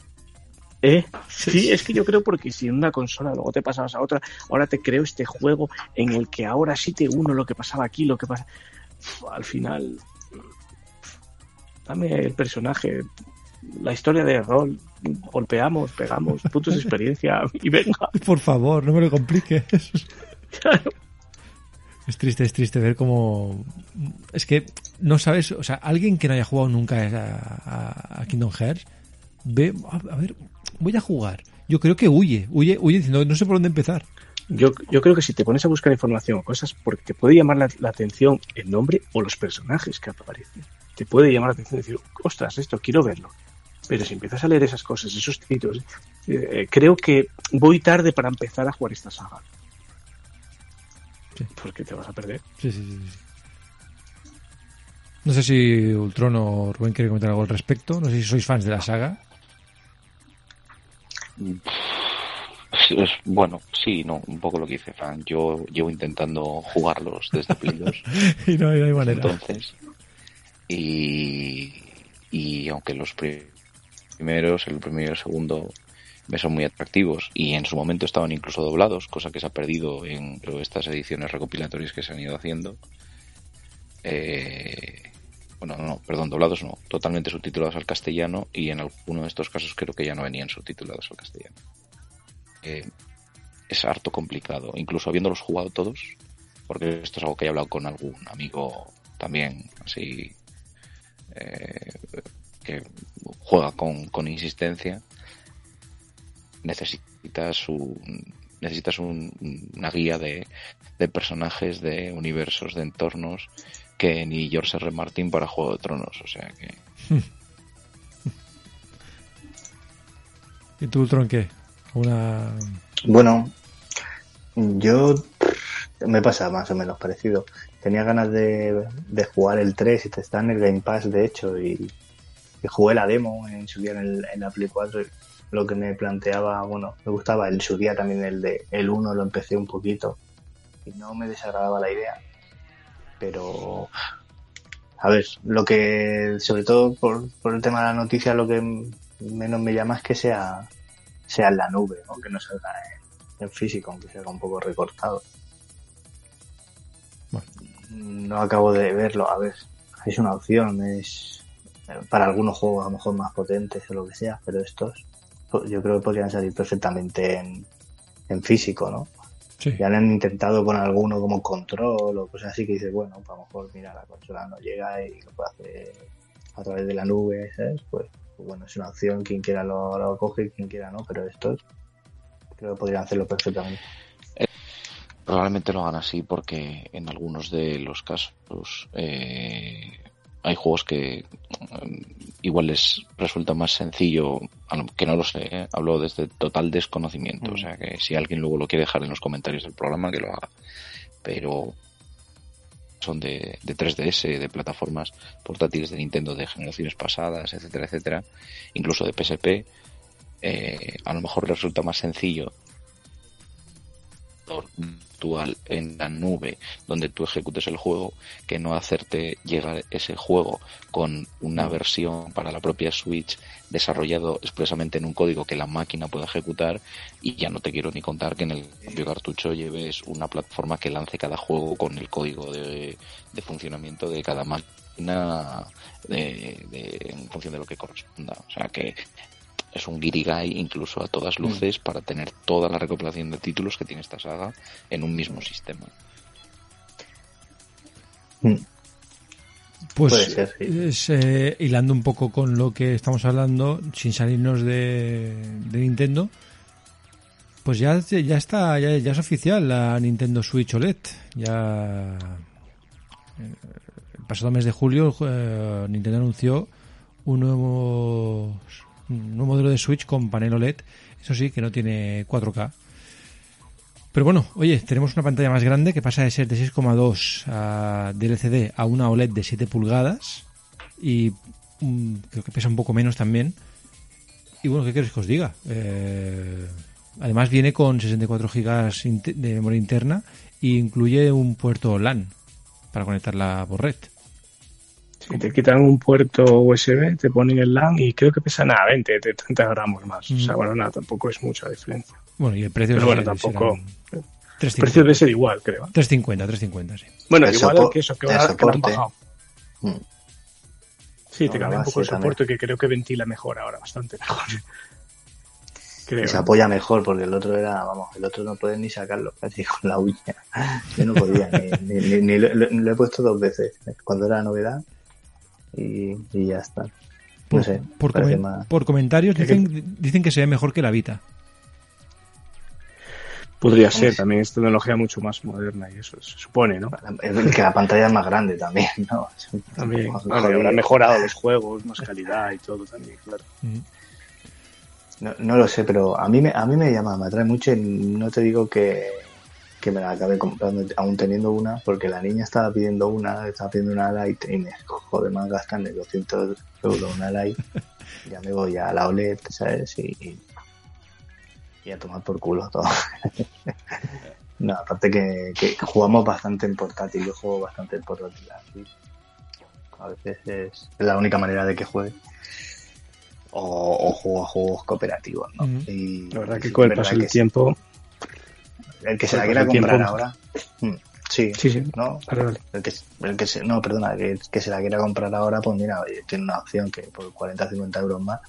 ¿Eh? Sí, es que yo creo porque si en una consola luego te pasabas a otra, ahora te creo este juego en el que ahora sí te uno lo que pasaba aquí, lo que pasa. Uf, al final, dame el personaje, la historia de rol, golpeamos, pegamos, puntos de experiencia y venga. Por favor, no me lo compliques. Claro. Es triste, es triste ver cómo... Es que no sabes, o sea, alguien que no haya jugado nunca a, a- a Kingdom Hearts, ve, a, a ver, voy a jugar. Yo creo que huye, huye, huye diciendo, no sé por dónde empezar. Yo, yo creo que si te pones a buscar información o cosas, porque te puede llamar la, la atención el nombre o los personajes que aparecen. Te puede llamar la atención decir, ostras, esto quiero verlo. Pero si empiezas a leer esas cosas, esos títulos, eh, creo que voy tarde para empezar a jugar esta saga. Sí. Porque te vas a perder. Sí, sí, sí. No sé si Ultron o Rubén quiere comentar algo al respecto. No sé si sois fans de la saga. es- bueno, sí, no, un poco lo que dice Fran. Yo llevo intentando jugarlos desde Play 2. y no, no hay manera. entonces. Y, y aunque los pri- primeros, el primero y el segundo, me son muy atractivos y en su momento estaban incluso doblados, cosa que se ha perdido en estas ediciones recopilatorias que se han ido haciendo. Eh, bueno, no, no, perdón, doblados no, totalmente subtitulados al castellano y en alguno de estos casos creo que ya no venían subtitulados al castellano. Eh, es harto complicado, incluso habiéndolos jugado todos, porque esto es algo que he hablado con algún amigo también, así, eh, que juega con, con insistencia, necesitas un, necesitas un- una guía de, de personajes, de universos, de entornos, que ni George R. Martin para Juego de Tronos, o sea que... ¿Y tú, Tron, qué? Una... Bueno, yo me pasa más o menos parecido. Tenía ganas de, jugar el 3 y está en el Game Pass, de hecho, y, jugué la demo en su día en, el, en la Play 4. y Lo que me planteaba, bueno, me gustaba en su día también el de el 1, lo empecé un poquito y no me desagradaba la idea. Pero, a ver, lo que, sobre todo por, por el tema de la noticia, lo que menos me llama es que sea, sea en la nube, ¿no? que no salga en, en físico, aunque sea un poco recortado. No acabo de verlo, a ver, es una opción, es para algunos juegos a lo mejor más potentes o lo que sea, pero estos pues, yo creo que podrían salir perfectamente en, en físico, ¿no? Sí. Ya han intentado con alguno como control o cosas así que dices, bueno, pues a lo mejor mira, la consola no llega y lo puede hacer a través de la nube, ¿sabes? Pues, pues bueno, es una opción, quien quiera lo, lo coge quien quiera no, pero estos creo que podrían hacerlo perfectamente. Probablemente lo hagan así porque en algunos de los casos eh, hay juegos que mm, igual les resulta más sencillo, que no lo sé, ¿eh? hablo desde total desconocimiento, o sea que si alguien luego lo quiere dejar en los comentarios del programa, que lo haga. Pero son de, de 3DS, de plataformas portátiles de Nintendo de generaciones pasadas, etcétera, etcétera, incluso de PSP, eh, a lo mejor resulta más sencillo virtual en la nube donde tú ejecutes el juego que no hacerte llegar ese juego con una versión para la propia Switch desarrollado expresamente en un código que la máquina pueda ejecutar y ya no te quiero ni contar que en el propio cartucho lleves una plataforma que lance cada juego con el código de, de funcionamiento de cada máquina de- de- en función de lo que corresponda. O sea que es un guirigay incluso a todas luces para tener toda la recopilación de títulos que tiene esta saga en un mismo sistema. Pues Puede ser, sí. es, eh, hilando un poco con lo que estamos hablando, sin salirnos de, de Nintendo, pues ya, ya está, ya, ya es oficial la Nintendo Switch OLED. Ya eh, el pasado mes de julio eh, Nintendo anunció un nuevo, un modelo de Switch con panel OLED. Eso sí, que no tiene 4K. Pero bueno, oye, tenemos una pantalla más grande que pasa de ser de 6,2 a- de LCD a una OLED de 7 pulgadas y mm, creo que pesa un poco menos también. Y bueno, ¿qué queréis que os diga? Eh, además viene con 64 GB de memoria interna e incluye un puerto LAN para conectarla por red. Si te quitan un puerto USB, te ponen el LAN y creo que pesa nada, 20, de 30 gramos más. O sea, Mm. bueno, nada, tampoco es mucha diferencia. Bueno, y el precio Pero bueno, tampoco. El precio debe ser igual, creo. 350, 350, sí. Bueno, El igual que eso, que, va- que lo han bajado. Mm. Sí, No, te cambia un poco el también. soporte que creo que ventila mejor ahora, bastante mejor. Creo. Se apoya mejor porque el otro era, vamos, el otro no puedes ni sacarlo casi con la uña. Yo no podía, ni, ni- ni- ni lo, lo- lo he puesto dos veces, cuando era novedad y, y ya está. No Por, sé, por, parece comen- más- por comentarios dicen, dicen que se ve mejor que la Vita. Podría ser, también es tecnología mucho más moderna y eso se supone, ¿no? que la pantalla es más grande también, ¿no? También. jodido. habrá mejorado los juegos, más calidad y todo también, claro. No, no lo sé, pero a mí me, a mí me llama, me atrae mucho y no te digo que, que me la acabé comprando aún teniendo una, porque la niña estaba pidiendo una, estaba pidiendo una Lite y me jode más gastarme 200 euros una Lite. ya me voy a la OLED, ¿sabes? Y, y- y a tomar por culo todo. no, aparte que, que jugamos bastante en portátil, yo juego bastante en portátil. así. A veces es, la única manera de que juegue. O, o juego a juegos cooperativos, ¿no? Y La verdad que con el paso del tiempo. El que se con la el quiera comprar ahora. mm, Sí, Sí, sí. ¿no? Vale, vale. El que, el que se, no, perdona, que, que se la quiera comprar ahora, pues mira, oye, tiene una opción que por 40 o 50 euros más,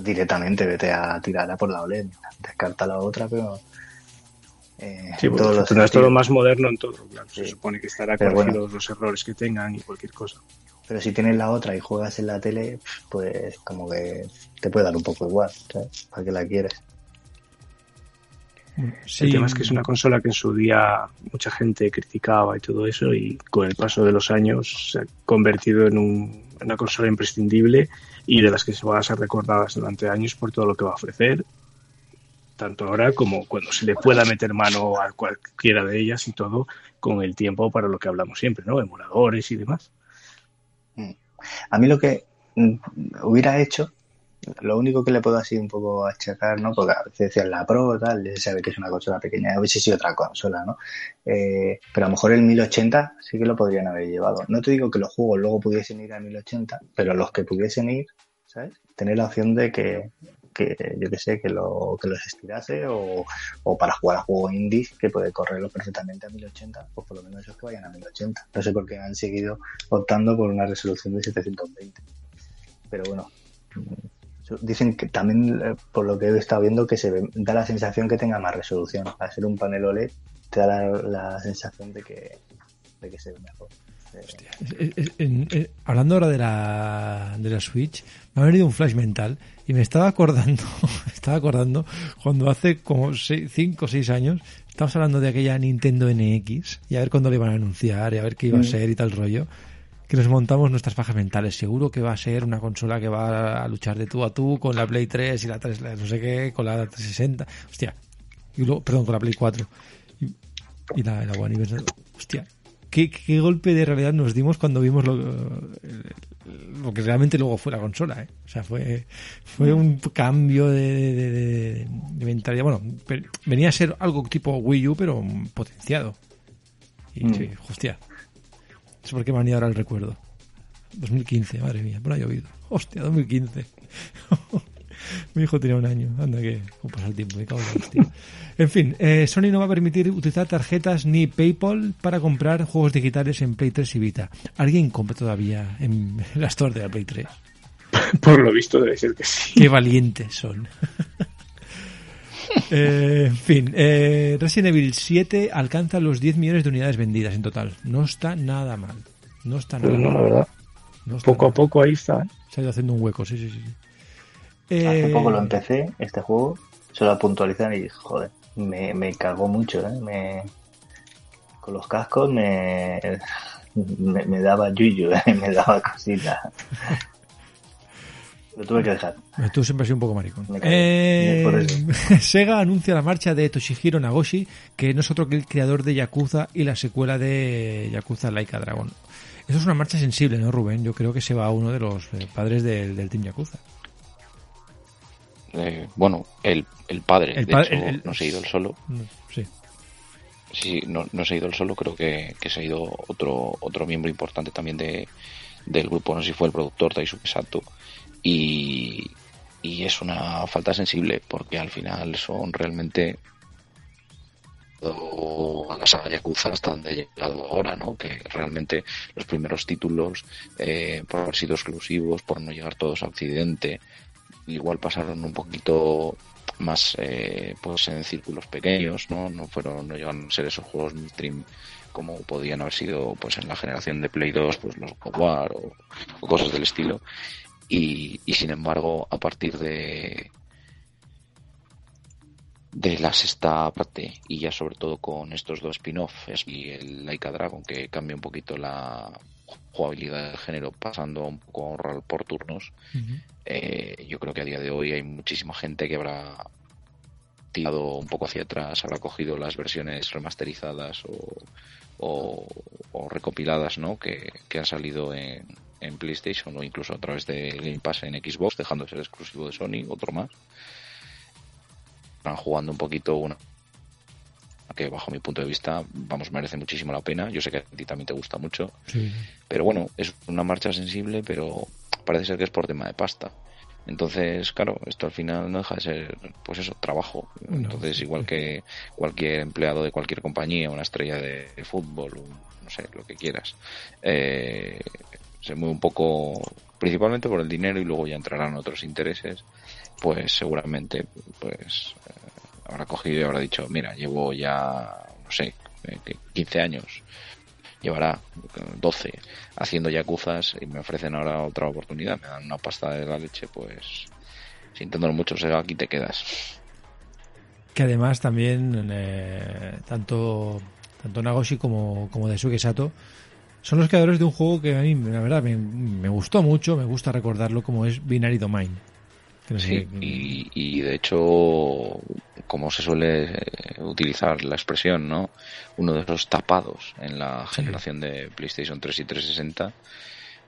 directamente vete a tirarla por la OLED, descarta la otra, pero... Eh, Sí, en porque todos los tendrás todo más moderno en todo, claro. Se Sí. supone que estará bueno. corregidos los errores que tengan y cualquier cosa. Pero si tienes la otra y juegas en la tele, pues como que te puede dar un poco igual, ¿sabes? ¿Para qué la quieres? Sí. El tema es que es una consola que en su día mucha gente criticaba y todo eso y con el paso de los años se ha convertido en, un- una consola imprescindible y de las que se van a ser recordadas durante años por todo lo que va a ofrecer, tanto ahora como cuando se le pueda meter mano a cualquiera de ellas y todo con el tiempo para lo que hablamos siempre, ¿no? Emuladores y demás. A mí lo que mm, hubiera hecho, lo único que le puedo así un poco achacar, ¿no? Porque a veces decían la Pro, tal, se sabe que es una consola pequeña, hubiese sido otra consola, ¿no? Eh, pero a lo mejor el 1080 sí que lo podrían haber llevado. No te digo que los juegos luego pudiesen ir a 1080, pero los que pudiesen ir, ¿sabes? Tener la opción de que, que yo que sé, que, lo, que los estirase o, o para jugar a juegos indies que puede correrlo perfectamente a 1080, pues por lo menos esos que vayan a 1080. No sé por qué han seguido optando por una resolución de 720. Pero bueno, dicen que también, eh, por lo que he estado viendo, que se ve- da la sensación que tenga más resolución. Al ser un panel OLED, te da la, la sensación de que, de que se ve mejor. Eh, Eh, eh, en- eh, hablando ahora de la, de la Switch, me ha venido un flash mental y me estaba acordando, estaba acordando cuando hace como 5 o 6 años estábamos hablando de aquella Nintendo NX y a ver cuándo le iban a anunciar y a ver qué iba a Mm. ser y tal rollo. Que nos montamos nuestras pajas mentales. Seguro que va a ser una consola que va a luchar de tú a tú con la Play 3 y la 3, la no sé qué, con la 360. Hostia. Y luego, perdón, con la Play 4. Y, y la, la One. Hostia, ¿Qué, qué golpe de realidad nos dimos cuando vimos lo, lo que realmente luego fue la consola. ¿eh? O sea, fue, fue un cambio de, de, de- de mentalidad. Bueno, venía a ser algo tipo Wii U, pero potenciado. Y Mm. sí, hostia. No sé por qué me ha venido ahora el recuerdo. 2015, madre mía, no ha llovido. Hostia, 2015. Mi hijo tenía un año. Anda, que cómo pasa el tiempo. Me cago en la hostia. En fin, eh, Sony no va a permitir utilizar tarjetas ni PayPal para comprar juegos digitales en Play 3 y Vita. ¿Alguien compra todavía en la store de la Play 3? Por lo visto debe ser que sí. Qué valientes son. Eh, en fin, eh, Resident Evil 7 alcanza los 10 millones de unidades vendidas en total. No está nada mal. No está nada Pues no, mal. la verdad. No está Poco a nada poco ahí está. ¿eh? Se ha ido haciendo un hueco, sí, sí, sí. Hace Eh, poco lo empecé, este juego, solo a puntualizar y joder, me, me cagó mucho, ¿eh? Me, con los cascos me, me, me daba yuyu, ¿eh? me daba cosita. Lo tuve que dejar. Tú siempre has sido un poco maricón. Eh. Sega anuncia la marcha de Toshihiro Nagoshi, que no es otro que el creador de Yakuza y la secuela de Yakuza Laika Dragon. Eso es una marcha sensible, ¿no, Rubén? Yo creo que se va uno de los eh, padres del, del Team Yakuza. Eh, bueno, el, el padre, El de pa- hecho, el- el- no se ha ido el solo. Sí. Sí, no, no se ha ido el solo, creo que, que se ha ido otro, otro miembro importante también de, del grupo, no sé si fue el productor Daisuke Sato. Y, y es una falta sensible, porque al final son realmente a la saga Yakuza hasta donde ha llegado ahora, ¿no? Que realmente los primeros títulos, eh, por haber sido exclusivos, por no llegar todos a Occidente, igual pasaron un poquito más eh, pues en círculos pequeños, ¿no? No fueron, no llegan a ser esos juegos mainstream como podían haber sido pues en la generación de Play 2, pues los War o cosas del estilo. Y, y sin embargo, a partir de de la sexta parte y ya sobre todo con estos dos spin-offs y el Laika Dragon que cambia un poquito la jugabilidad del género pasando un poco a rol por turnos eh, yo creo que a día de hoy hay muchísima gente que habrá tirado un poco hacia atrás habrá cogido las versiones remasterizadas o, o, o recopiladas ¿no? que, que han salido en, en PlayStation o incluso a través del Game Pass en Xbox dejando de ser exclusivo de Sony otro más están jugando un poquito una que bajo mi punto de vista, vamos, merece muchísimo la pena. Yo sé que a ti también te gusta mucho, Sí. pero bueno, es una marcha sensible, pero parece ser que es por tema de pasta. Entonces, claro, esto al final no deja de ser, pues eso, trabajo. Entonces, igual sí. que cualquier empleado de cualquier compañía, una estrella de, de fútbol, un- no sé, lo que quieras, eh, se mueve un poco, principalmente por el dinero y luego ya entrarán otros intereses, pues seguramente, pues eh, habrá cogido y habrá dicho, mira, llevo ya, no sé, eh, que 15 años, llevará eh, 12 haciendo yakuzas y me ofrecen ahora otra oportunidad, me dan una pasta de la leche, pues sintiéndolo mucho, será aquí te quedas. que además también eh, tanto tanto Nagoshi como, como Daisuke Sato son los creadores de un juego que a mí, la verdad, me, me gustó mucho, me gusta recordarlo como es Binary Domain. No sé Sí, y, y de hecho, como se suele eh, utilizar la expresión, ¿no? Uno de esos tapados en la generación de PlayStation 3 y 360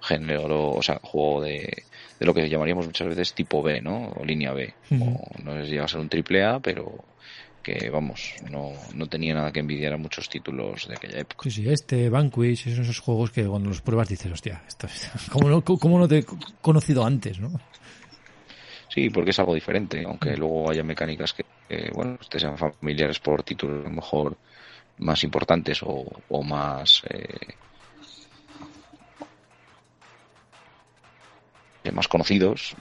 generó, o sea, juego de, de lo que llamaríamos muchas veces tipo B, ¿no? O línea B. O no llega a ser un triple A, pero que, vamos, no, no tenía nada que envidiar a muchos títulos de aquella época. Sí, sí, este, Vanquish, son esos juegos que cuando los pruebas dices, hostia, esto es- ¿cómo, no, ¿cómo no te he conocido antes, no? Sí, porque es algo diferente, aunque luego haya mecánicas que, que, bueno, te sean familiares por títulos a lo mejor más importantes o, o más eh, eh, más conocidos,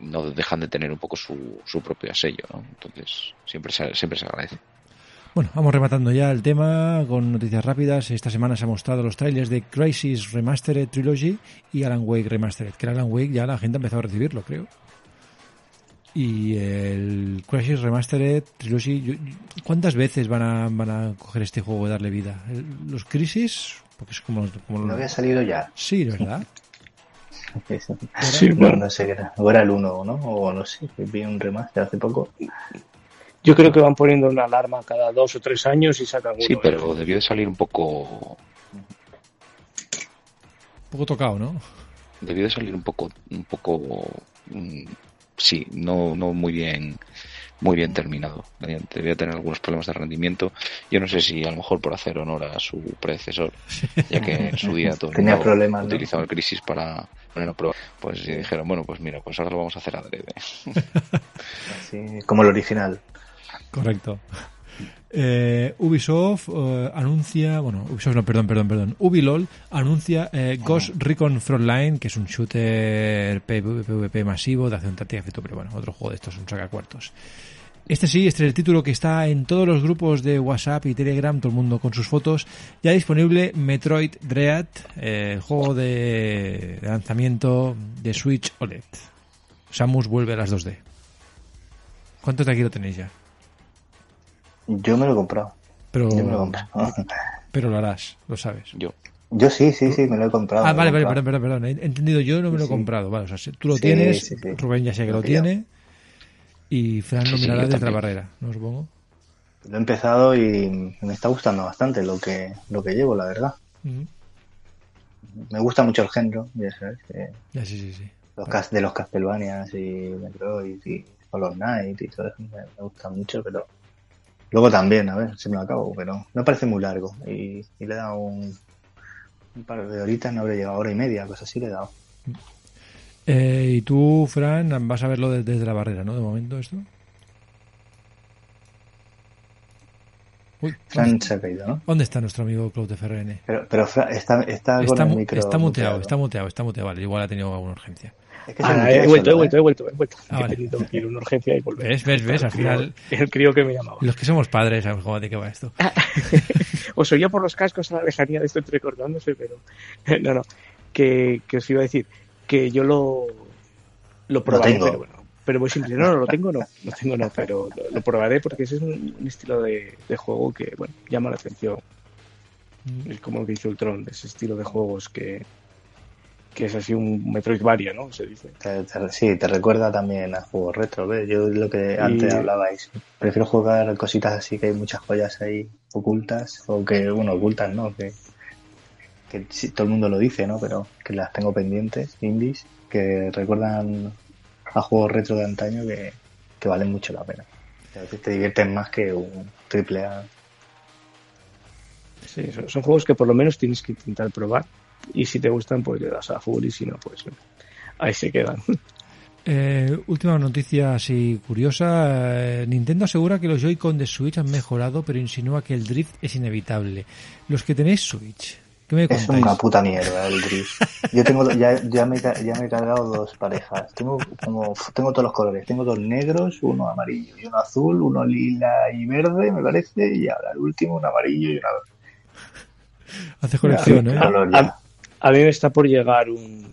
no dejan de tener un poco su, su propio sello, ¿no? Entonces siempre se, siempre se agradece. Bueno, vamos rematando ya el tema con noticias rápidas. Esta semana se han mostrado los trailers de Crisis Remastered Trilogy y Alan Wake Remastered. Que el Alan Wake ya la gente ha empezado a recibirlo, creo. Y el Crisis Remastered Trilogy, ¿cuántas veces van a, van a coger este juego y darle vida? El- Los Crisis, porque es como, como ¿No había salido ya? Sí, ¿verdad? Sí, no, bueno. no sé qué era. O era el 1, ¿no? O no sé, vi un remaster hace poco. Yo creo que van poniendo una alarma cada dos o tres años y sacan uno. Sí, ¿eh? pero debió de salir un poco Un poco tocado, ¿no? debió de salir un poco un poco mm, sí no no muy bien muy bien terminado debía tener algunos problemas de rendimiento yo no sé si a lo mejor por hacer honor a su predecesor ya que en su día todo Tenía problemas, ¿no? utilizaba el crisis para poner a prueba pues y dijeron bueno pues mira pues ahora lo vamos a hacer adrede Así, como el original. Correcto. Eh, Ubisoft eh, anuncia, bueno, Ubisoft no, perdón, perdón, perdón. Ubilol anuncia eh, Ghost Recon Frontline, que es un shooter PvP masivo de acción táctica, pero bueno, otro juego de estos, un sacacuartos. Este sí, este es el título que está en todos los grupos de WhatsApp y Telegram, todo el mundo con sus fotos. Ya disponible Metroid Dread, eh, el juego de, de lanzamiento de Switch OLED. Samus vuelve a las 2D. ¿Cuántos de aquí lo tenéis ya? Yo me lo he comprado. Pero, Yo me lo he comprado. pero lo harás, lo sabes. yo Yo sí, sí, sí, me lo he comprado. Ah, vale, vale, perdón, perdón, perdón. He entendido yo, no me lo he Sí. comprado. Vale, o sea, tú lo Sí, tienes, sí, sí. Rubén ya sé que Lo tiene. Y Fran lo mirará desde la barrera, ¿no supongo? Lo he empezado y me está gustando bastante lo que, lo que llevo, la verdad. Ujú. Me gusta mucho el género, ya sabes, que Ya, sí, sí, sí. los cas- de los Castlevanias y Metroid y Hollow Knight y todo eso me, me gusta mucho, pero luego también, a ver si me lo acabo, pero me parece muy largo y, y le he dado un, un par de horitas, no habré llegado hora y media, cosas así le he dado. Eh, y tú, Fran, vas a verlo de- desde la barrera, ¿no? De momento esto. Uy, Fran ¿dónde, se ha caído, ¿no? dónde está nuestro amigo Claude FRN? Pero, pero Fran está, está, con Está, el micro está muteado, muteado. está muteado, está muteado. Vale, igual ha tenido alguna urgencia. Es que Ah, he vuelto, he vuelto, ¿eh? he vuelto, he vuelto. Ah, He vale. tenido que ir a una urgencia y volver. ¿Ves, ves, ves? Al El final, El crío que me llamaba. los que somos padres sabemos cómo de qué va esto. Os oía por los cascos a la lejanía de esto entrecortándose, pero no, no. Que, que os iba a decir que yo lo, lo probaré, tengo. pero bueno. Pero muy simple, no, no lo tengo, no, no tengo, no, pero lo, lo probaré porque ese es un, un estilo de, de juego que, bueno, llama la atención. Es como lo que hizo Ultron, de ese estilo de juegos que, que es así un Metroidvania, ¿no? Se dice. Te- te- sí, te recuerda también a juegos retro, ¿ves? Yo lo que antes Y- hablabais, prefiero jugar cositas así que hay muchas joyas ahí ocultas, o que, bueno, ocultas, ¿no? Que, que sí, todo el mundo lo dice, ¿no? Pero que las tengo pendientes, indies, que recuerdan a juegos retro de antaño que, que valen mucho la pena. A veces te divierten más que un triple A. Sí, son, son juegos que por lo menos tienes que intentar probar y si te gustan pues le das a full y si no pues ahí se quedan. Eh, última noticia así curiosa. eh, Nintendo asegura que los Joy-Con de Switch han mejorado, pero insinúa que el drift es inevitable. Los que tenéis Switch, ¿qué me Es contáis? una puta mierda el drift. Yo tengo ya, ya, me, ya me he cargado dos parejas. Tengo como tengo todos los colores. Tengo dos negros, uno amarillo y uno azul, uno lila y verde, me parece, y ahora el último un amarillo y una Hace colección, ¿eh? A. a mí me está por llegar un,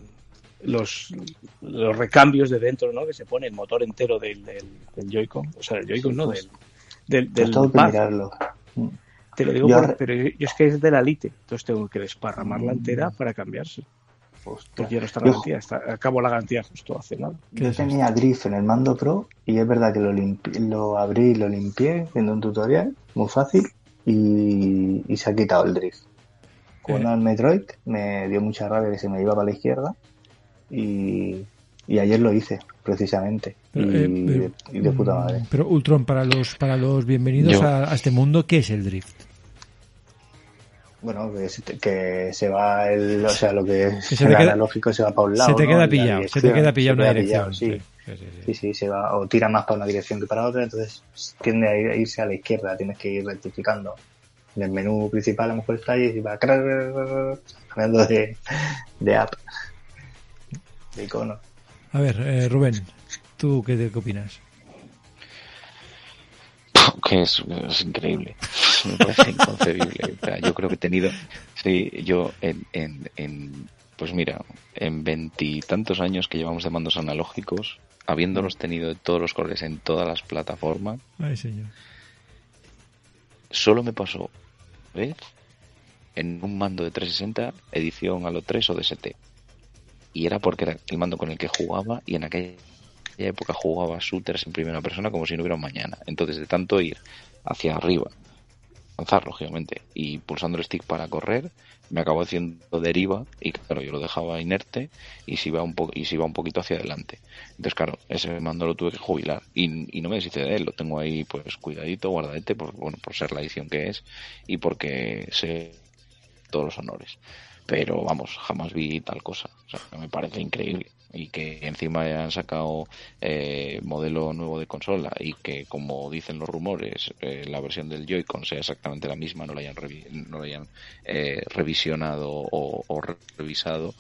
los, los recambios de dentro, ¿no? Que se pone el motor entero del, del, del Joy-Con, o sea, el Joy-Con, no, del, del, Pues del pad. mirarlo. Te lo digo, Yo por- pero yo, yo es que es de la Lite, entonces tengo que desparramarla entera para cambiarse. Porque ya no está la garantía, está, acabó la garantía justo hace nada. Yo tenía Drift en el mando Pro y es verdad que lo, limpi- lo abrí y lo limpié viendo un tutorial, muy fácil, y, y se ha quitado el Drift. Jugando Eh. al Metroid me dio mucha rabia que se me iba para la izquierda y, y ayer lo hice, precisamente. Pero, y, eh, de, y de puta madre. Pero Ultron, para los, para los bienvenidos a, a este mundo, ¿qué es el drift? Bueno, que se, te- que se va el, o sea, lo que es Que analógico se va para un lado. se te queda pillado, se te queda pillado se una queda dirección, pillado, sí. sí, sí, Sí, sí, se va, o tira más para una dirección que para otra, entonces tiende a, ir- a irse a la izquierda, tienes que ir rectificando. En el menú principal a lo mejor está ahí y va cambiando de, de app, de icono. A ver, eh, Rubén, ¿tú qué, qué opinas? que es, es increíble. Me parece inconcebible. O sea, yo creo que he tenido, sí, yo en, en, en pues mira, en veintitantos años que llevamos de mandos analógicos, habiéndolos tenido de todos los colores en todas las plataformas, Ay, señor. Solo me pasó vez en un mando de 360 edición a lo 3 o DST. Y era porque era el mando con el que jugaba y en aquella época jugaba shooters en primera persona como si no hubiera un mañana. Entonces de tanto ir hacia arriba, avanzar lógicamente, y pulsando el stick para correr, me acabó haciendo deriva y claro, yo lo dejaba inerte y se iba un, po y se iba un poquito hacia adelante. Entonces claro, ese mando lo tuve que jubilar y, no me deshice de él, lo tengo ahí pues cuidadito, guardadete, por, bueno, por ser la edición que es y porque sé todos los honores. Pero vamos, jamás vi tal cosa. O sea, me parece increíble. Y que encima hayan sacado eh, modelo nuevo de consola y que, como dicen los rumores, eh, la versión del Joy-Con sea exactamente la misma, no la hayan, revi- no la hayan eh, revisionado o, o re- revisado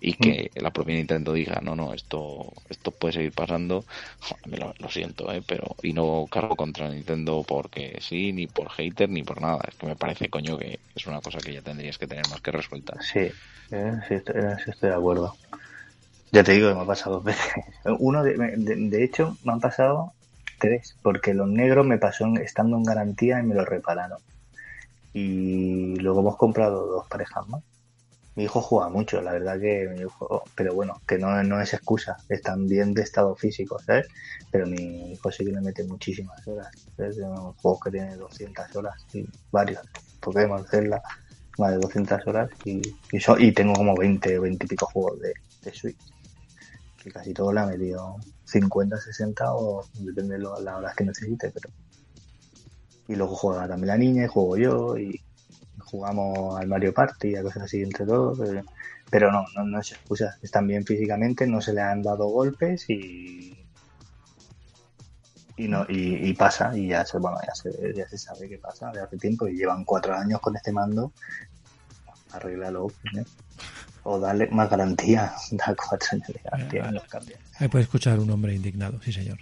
y que la propia Nintendo diga no no esto esto puede seguir pasando me lo, lo siento eh pero y no cargo contra Nintendo porque sí ni por hater ni por nada. Es que me parece coño que es una cosa que ya tendrías que tener más que resuelta. Sí, eh, sí, estoy, en eso estoy de acuerdo. Ya te digo que me ha pasado dos veces. Uno, de, de, de hecho, me han pasado tres, porque los negros me pasó estando en garantía y me los repararon. Y luego hemos comprado dos parejas más. Mi hijo juega mucho, la verdad que mi hijo, pero bueno, que no, no es excusa, están bien de estado físico, ¿sabes? Pero mi hijo sí que le mete muchísimas horas. Es un juego que tiene 200 horas y varios, Pokémon, Zelda, más de 200 horas y, y, so- y tengo como 20, 20 y pico juegos de, de Switch. Que casi todo le ha metido 50, 60 o depende de las horas que necesite, pero. Y luego juega también la niña y juego yo y jugamos al Mario Party, a cosas así entre todos, pero, pero no, no, no es excusa. Están bien físicamente, no se le han dado golpes y. Y, no, y, y pasa, y ya se, bueno, ya se, ya se sabe qué pasa de hace tiempo y llevan cuatro años con este mando. Arréglalo, ¿eh? O dale más garantía, da cuatro años de garantía y los cambia. Ahí puede escuchar un hombre indignado, sí señor.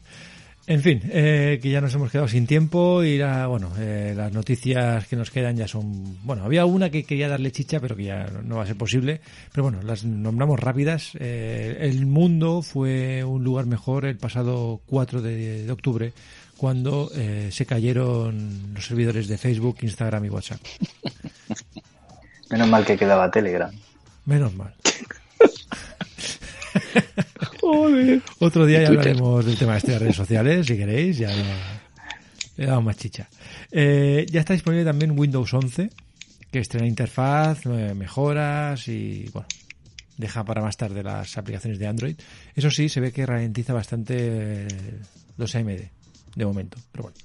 En fin, eh, que ya nos hemos quedado sin tiempo y la, bueno, eh, las noticias que nos quedan ya son, bueno, había una que quería darle chicha, pero que ya no, no va a ser posible, pero bueno, las nombramos rápidas. Eh, el mundo fue un lugar mejor el pasado 4 de, de octubre, cuando eh, se cayeron los servidores de Facebook, Instagram y WhatsApp. Menos mal que quedaba Telegram. Menos mal. Otro día ya hablaremos del tema este de redes sociales, si queréis, ya no- le damos más chicha. Eh, ya está disponible también Windows 11, que estrena interfaz, eh, mejoras y, bueno, deja para más tarde las aplicaciones de Android. Eso sí, se ve que ralentiza bastante eh, los AMD, de momento, pero bueno.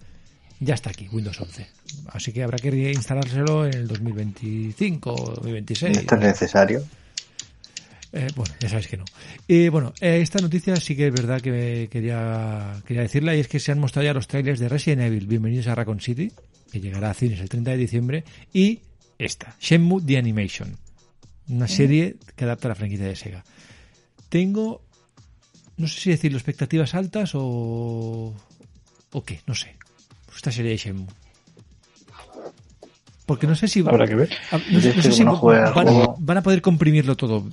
Ya está aquí, Windows 11. Así que habrá que instalárselo en el 2025 o 2026. Esto es necesario. Eh, bueno, ya sabéis que no. Y bueno, eh, esta noticia sí que es verdad que quería, quería decirla y es que se han mostrado ya los trailers de Resident Evil. Bienvenidos a Raccoon City, que llegará a cines el 30 de diciembre, y esta, Shenmue The Animation, una serie que adapta a la franquicia de Sega. Tengo, no sé si decirlo, expectativas altas o, o qué, no sé. Esta serie de Shenmue. Porque no sé si Habrá que ver. No sé, Yo no sé es que si no juega al van, juego. van a poder comprimirlo todo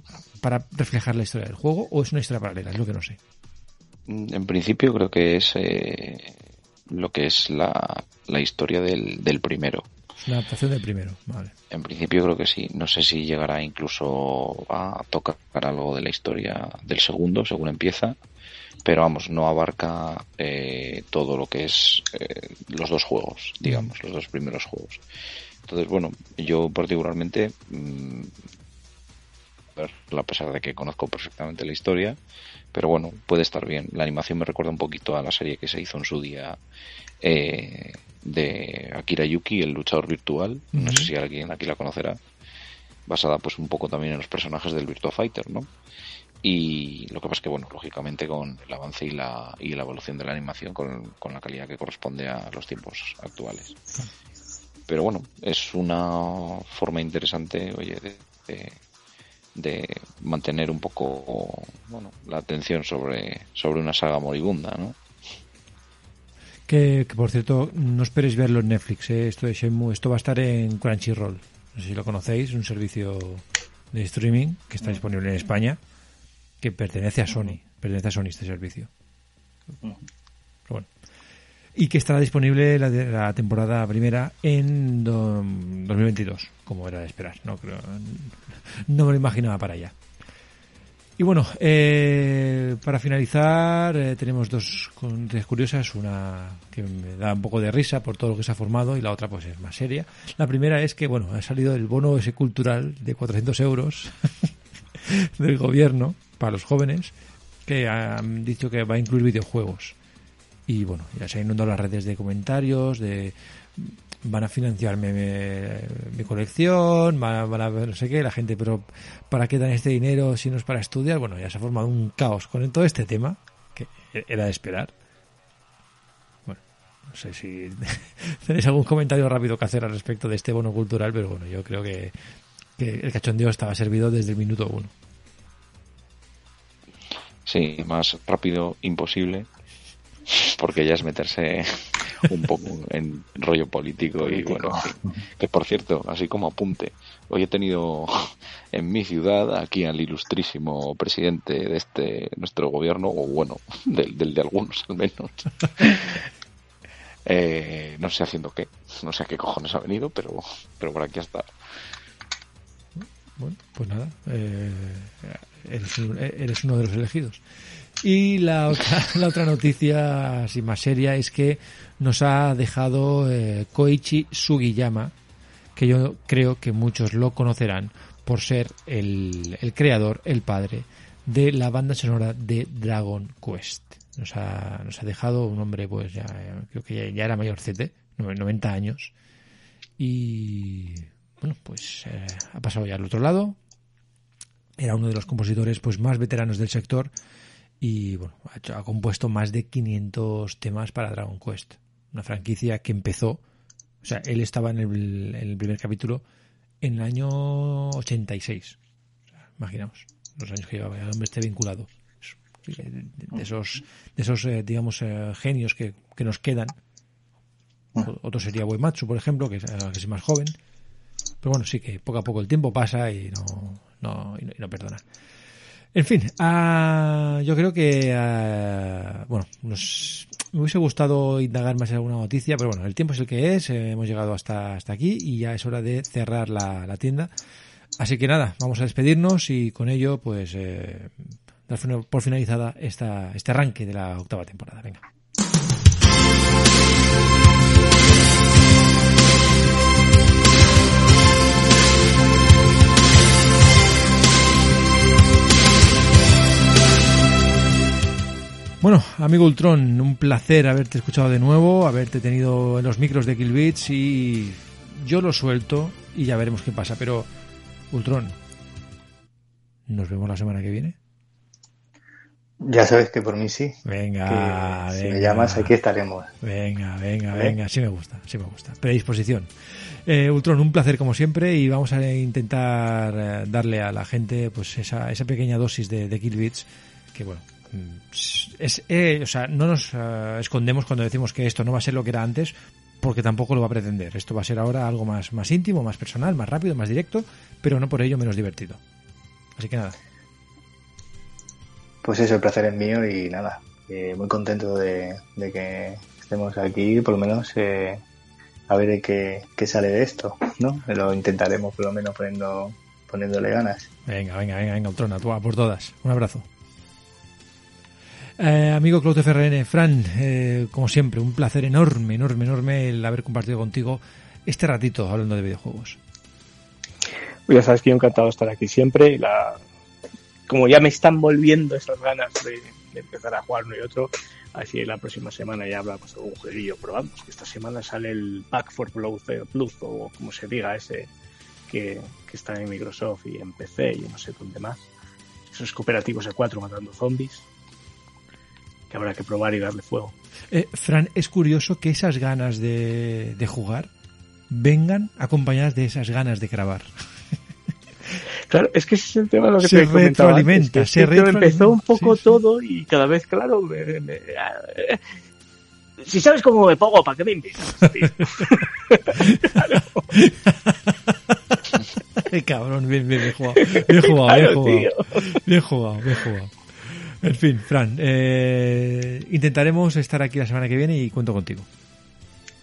para reflejar la historia del juego o es una historia paralela, es lo que no sé. Mm, En principio creo que es eh, lo que es la, la historia del, del primero. Es una adaptación del primero, vale. En principio creo que sí. No sé si llegará incluso a tocar algo de la historia del segundo, según empieza. Pero vamos, no abarca eh, todo lo que es eh, los dos juegos, digamos, los dos primeros juegos. Entonces, bueno, yo particularmente, mm, a pesar de que conozco perfectamente la historia, pero bueno, puede estar bien. La animación me recuerda un poquito a la serie que se hizo en su día eh, de Akira Yuki, el luchador virtual. No sé si alguien aquí la conocerá. Basada pues un poco también en los personajes del Virtua Fighter, ¿no? Y lo que pasa es que, bueno, lógicamente con el avance y la, y la evolución de la animación, con, con la calidad que corresponde a los tiempos actuales. Pero bueno, es una forma interesante, oye, de, de, de mantener un poco, bueno, la atención sobre, sobre una saga moribunda, ¿no? Que, que, por cierto, no esperéis verlo en Netflix, ¿eh? esto de Shenmue, esto va a estar en Crunchyroll. No sé si lo conocéis, un servicio de streaming que está disponible en España, que pertenece a Sony, pertenece a Sony este servicio. Pero bueno. Y que estará disponible la, de- la temporada primera en do- 2022, como era de esperar. No creo, no me lo imaginaba para allá. Y bueno, eh, para finalizar eh, tenemos dos noticias curiosas, una que me da un poco de risa por todo lo que se ha formado y la otra pues es más seria. La primera es que bueno, ha salido el bono ese cultural de 400 euros del gobierno para los jóvenes que han dicho que va a incluir videojuegos. Y bueno, ya se han inundado las redes de comentarios, de van a financiarme mi, mi colección, van a, van a no sé qué, la gente, pero ¿para qué dan este dinero si no es para estudiar? Bueno, ya se ha formado un caos con todo este tema, que era de esperar. Bueno, no sé si tenéis algún comentario rápido que hacer al respecto de este bono cultural, pero bueno, yo creo que, que el cachondeo estaba servido desde el minuto uno. Sí, más rápido imposible, porque ya es meterse un poco en rollo político, y bueno, que por cierto, así como apunte, hoy he tenido en mi ciudad aquí al ilustrísimo presidente de este nuestro gobierno, o bueno, del, del de algunos al menos. Eh, no sé haciendo qué, no sé a qué cojones ha venido, pero, pero por aquí está. Bueno, pues nada, eh, eres, eres uno de los elegidos. Y la otra, la otra noticia así más seria es que nos ha dejado eh, Koichi Sugiyama, que yo creo que muchos lo conocerán por ser el, creador, el padre de la banda sonora de Dragon Quest. Nos ha, nos ha dejado un hombre, pues ya, eh, creo que ya, ya era mayorcete, 90 años. Y bueno, pues eh, ha pasado ya al otro lado. Era uno de los compositores pues más veteranos del sector y bueno, ha, hecho- ha compuesto más de 500 temas para Dragon Quest, una franquicia que empezó, o sea, él estaba en el, en el primer capítulo en el año 86. O sea, imaginaos los años que llevaba el hombre esté vinculado. De, de esos, de esos eh, digamos, eh, genios que, que nos quedan. O- Otro sería Uematsu, por ejemplo, que es, eh, que es más joven. Pero bueno, sí que poco a poco el tiempo pasa y no, no, y no, y no perdona. En fin, ah, yo creo que, ah, bueno, nos, me hubiese gustado indagar más en alguna noticia, pero bueno, el tiempo es el que es, eh, hemos llegado hasta, hasta aquí y ya es hora de cerrar la, la tienda. Así que nada, vamos a despedirnos y con ello, pues, eh, dar por finalizada esta, este arranque de la octava temporada. Venga. Bueno, amigo Ultron, un placer haberte escuchado de nuevo, haberte tenido en los micros de Kill Beats y yo lo suelto y ya veremos qué pasa. Pero, Ultron, ¿nos vemos la semana que viene? Ya sabes que por mí sí. Venga, Que si venga. me llamas, aquí estaremos. Venga, venga, venga, sí me gusta, sí me gusta. Predisposición. Eh, Ultron, un placer como siempre y vamos a intentar eh, darle a la gente pues esa, esa pequeña dosis de, de Kill Beats que bueno, es, eh, o sea, no nos eh, escondemos cuando decimos que esto no va a ser lo que era antes porque tampoco lo va a pretender. Esto va a ser ahora algo más, más íntimo, más personal, más rápido, más directo, pero no por ello menos divertido. Así que nada. Pues eso, el placer es mío y nada, eh, muy contento de, de que estemos aquí, por lo menos eh, a ver qué, qué sale de esto, ¿no? Lo intentaremos por lo menos poniendo, poniéndole ganas. Venga, venga, venga, venga, Ultrona, tú a por todas. Un abrazo. Eh, amigo Claude FRN, Fran, eh, como siempre, un placer enorme, enorme, enorme el haber compartido contigo este ratito hablando de videojuegos. Pues ya sabes que yo encantado de estar aquí siempre. y La... Como ya me están volviendo esas ganas de, de empezar a jugar uno y otro, así la próxima semana ya habrá pues, algún jueguillo. Pero vamos, que esta semana sale el Pack for Plus, eh, Plus o como se diga ese que, que está en Microsoft y en PC y no sé dónde más. Esos cooperativos de cuatro matando zombies que habrá que probar y darle fuego. Eh, Fran, es curioso que esas ganas de, de jugar vengan acompañadas de esas ganas de grabar. Claro, es que ese es el tema de lo que Se te antes, retroalimenta, se que empezó retroalimenta, un poco sí, sí. todo y cada vez, claro, me- me- eh, si sabes cómo me pongo, ¿para qué me invitas? cabrón, bien, bien, bien jugado. Bien jugado, bien jugado. Bien jugado, bien jugado. En fin, Fran, eh, intentaremos estar aquí la semana que viene y cuento contigo.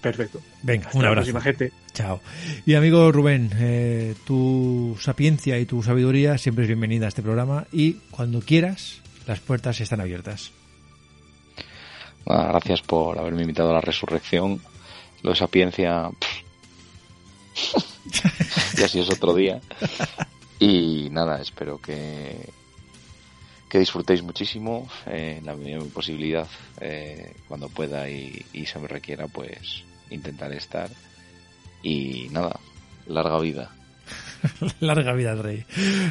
Perfecto. Venga, Hasta un la abrazo. próxima, gente. Chao. Y amigo Rubén, eh, tu sapiencia y tu sabiduría siempre es bienvenida a este programa y cuando quieras, las puertas están abiertas. Gracias por haberme invitado a la resurrección. Lo de sapiencia. y así es otro día. Y nada, espero que, que disfrutéis muchísimo. eh, la posibilidad, eh, cuando pueda y, se me requiera, pues intentaré estar. Y nada, larga vida. Larga vida al rey.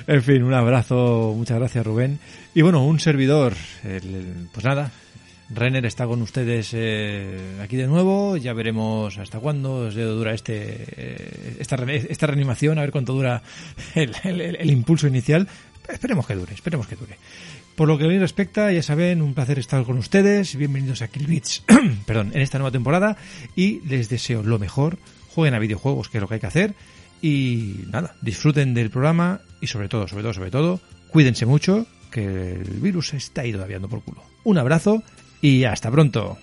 En fin, un abrazo, muchas gracias Rubén. Y bueno, un servidor, el- pues nada, Renner está con ustedes eh, aquí de nuevo, ya veremos hasta cuándo dura este eh, esta, esta reanimación, a ver cuánto dura el- el impulso inicial. Esperemos que dure, esperemos que dure. Por lo que a mí respecta, ya saben, un placer estar con ustedes. Bienvenidos a Killbits, perdón, en esta nueva temporada y les deseo lo mejor. Jueguen a videojuegos, que es lo que hay que hacer. Y nada, disfruten del programa y sobre todo, sobre todo, sobre todo, cuídense mucho, que el virus está ahí todavía por culo. Un abrazo y hasta pronto.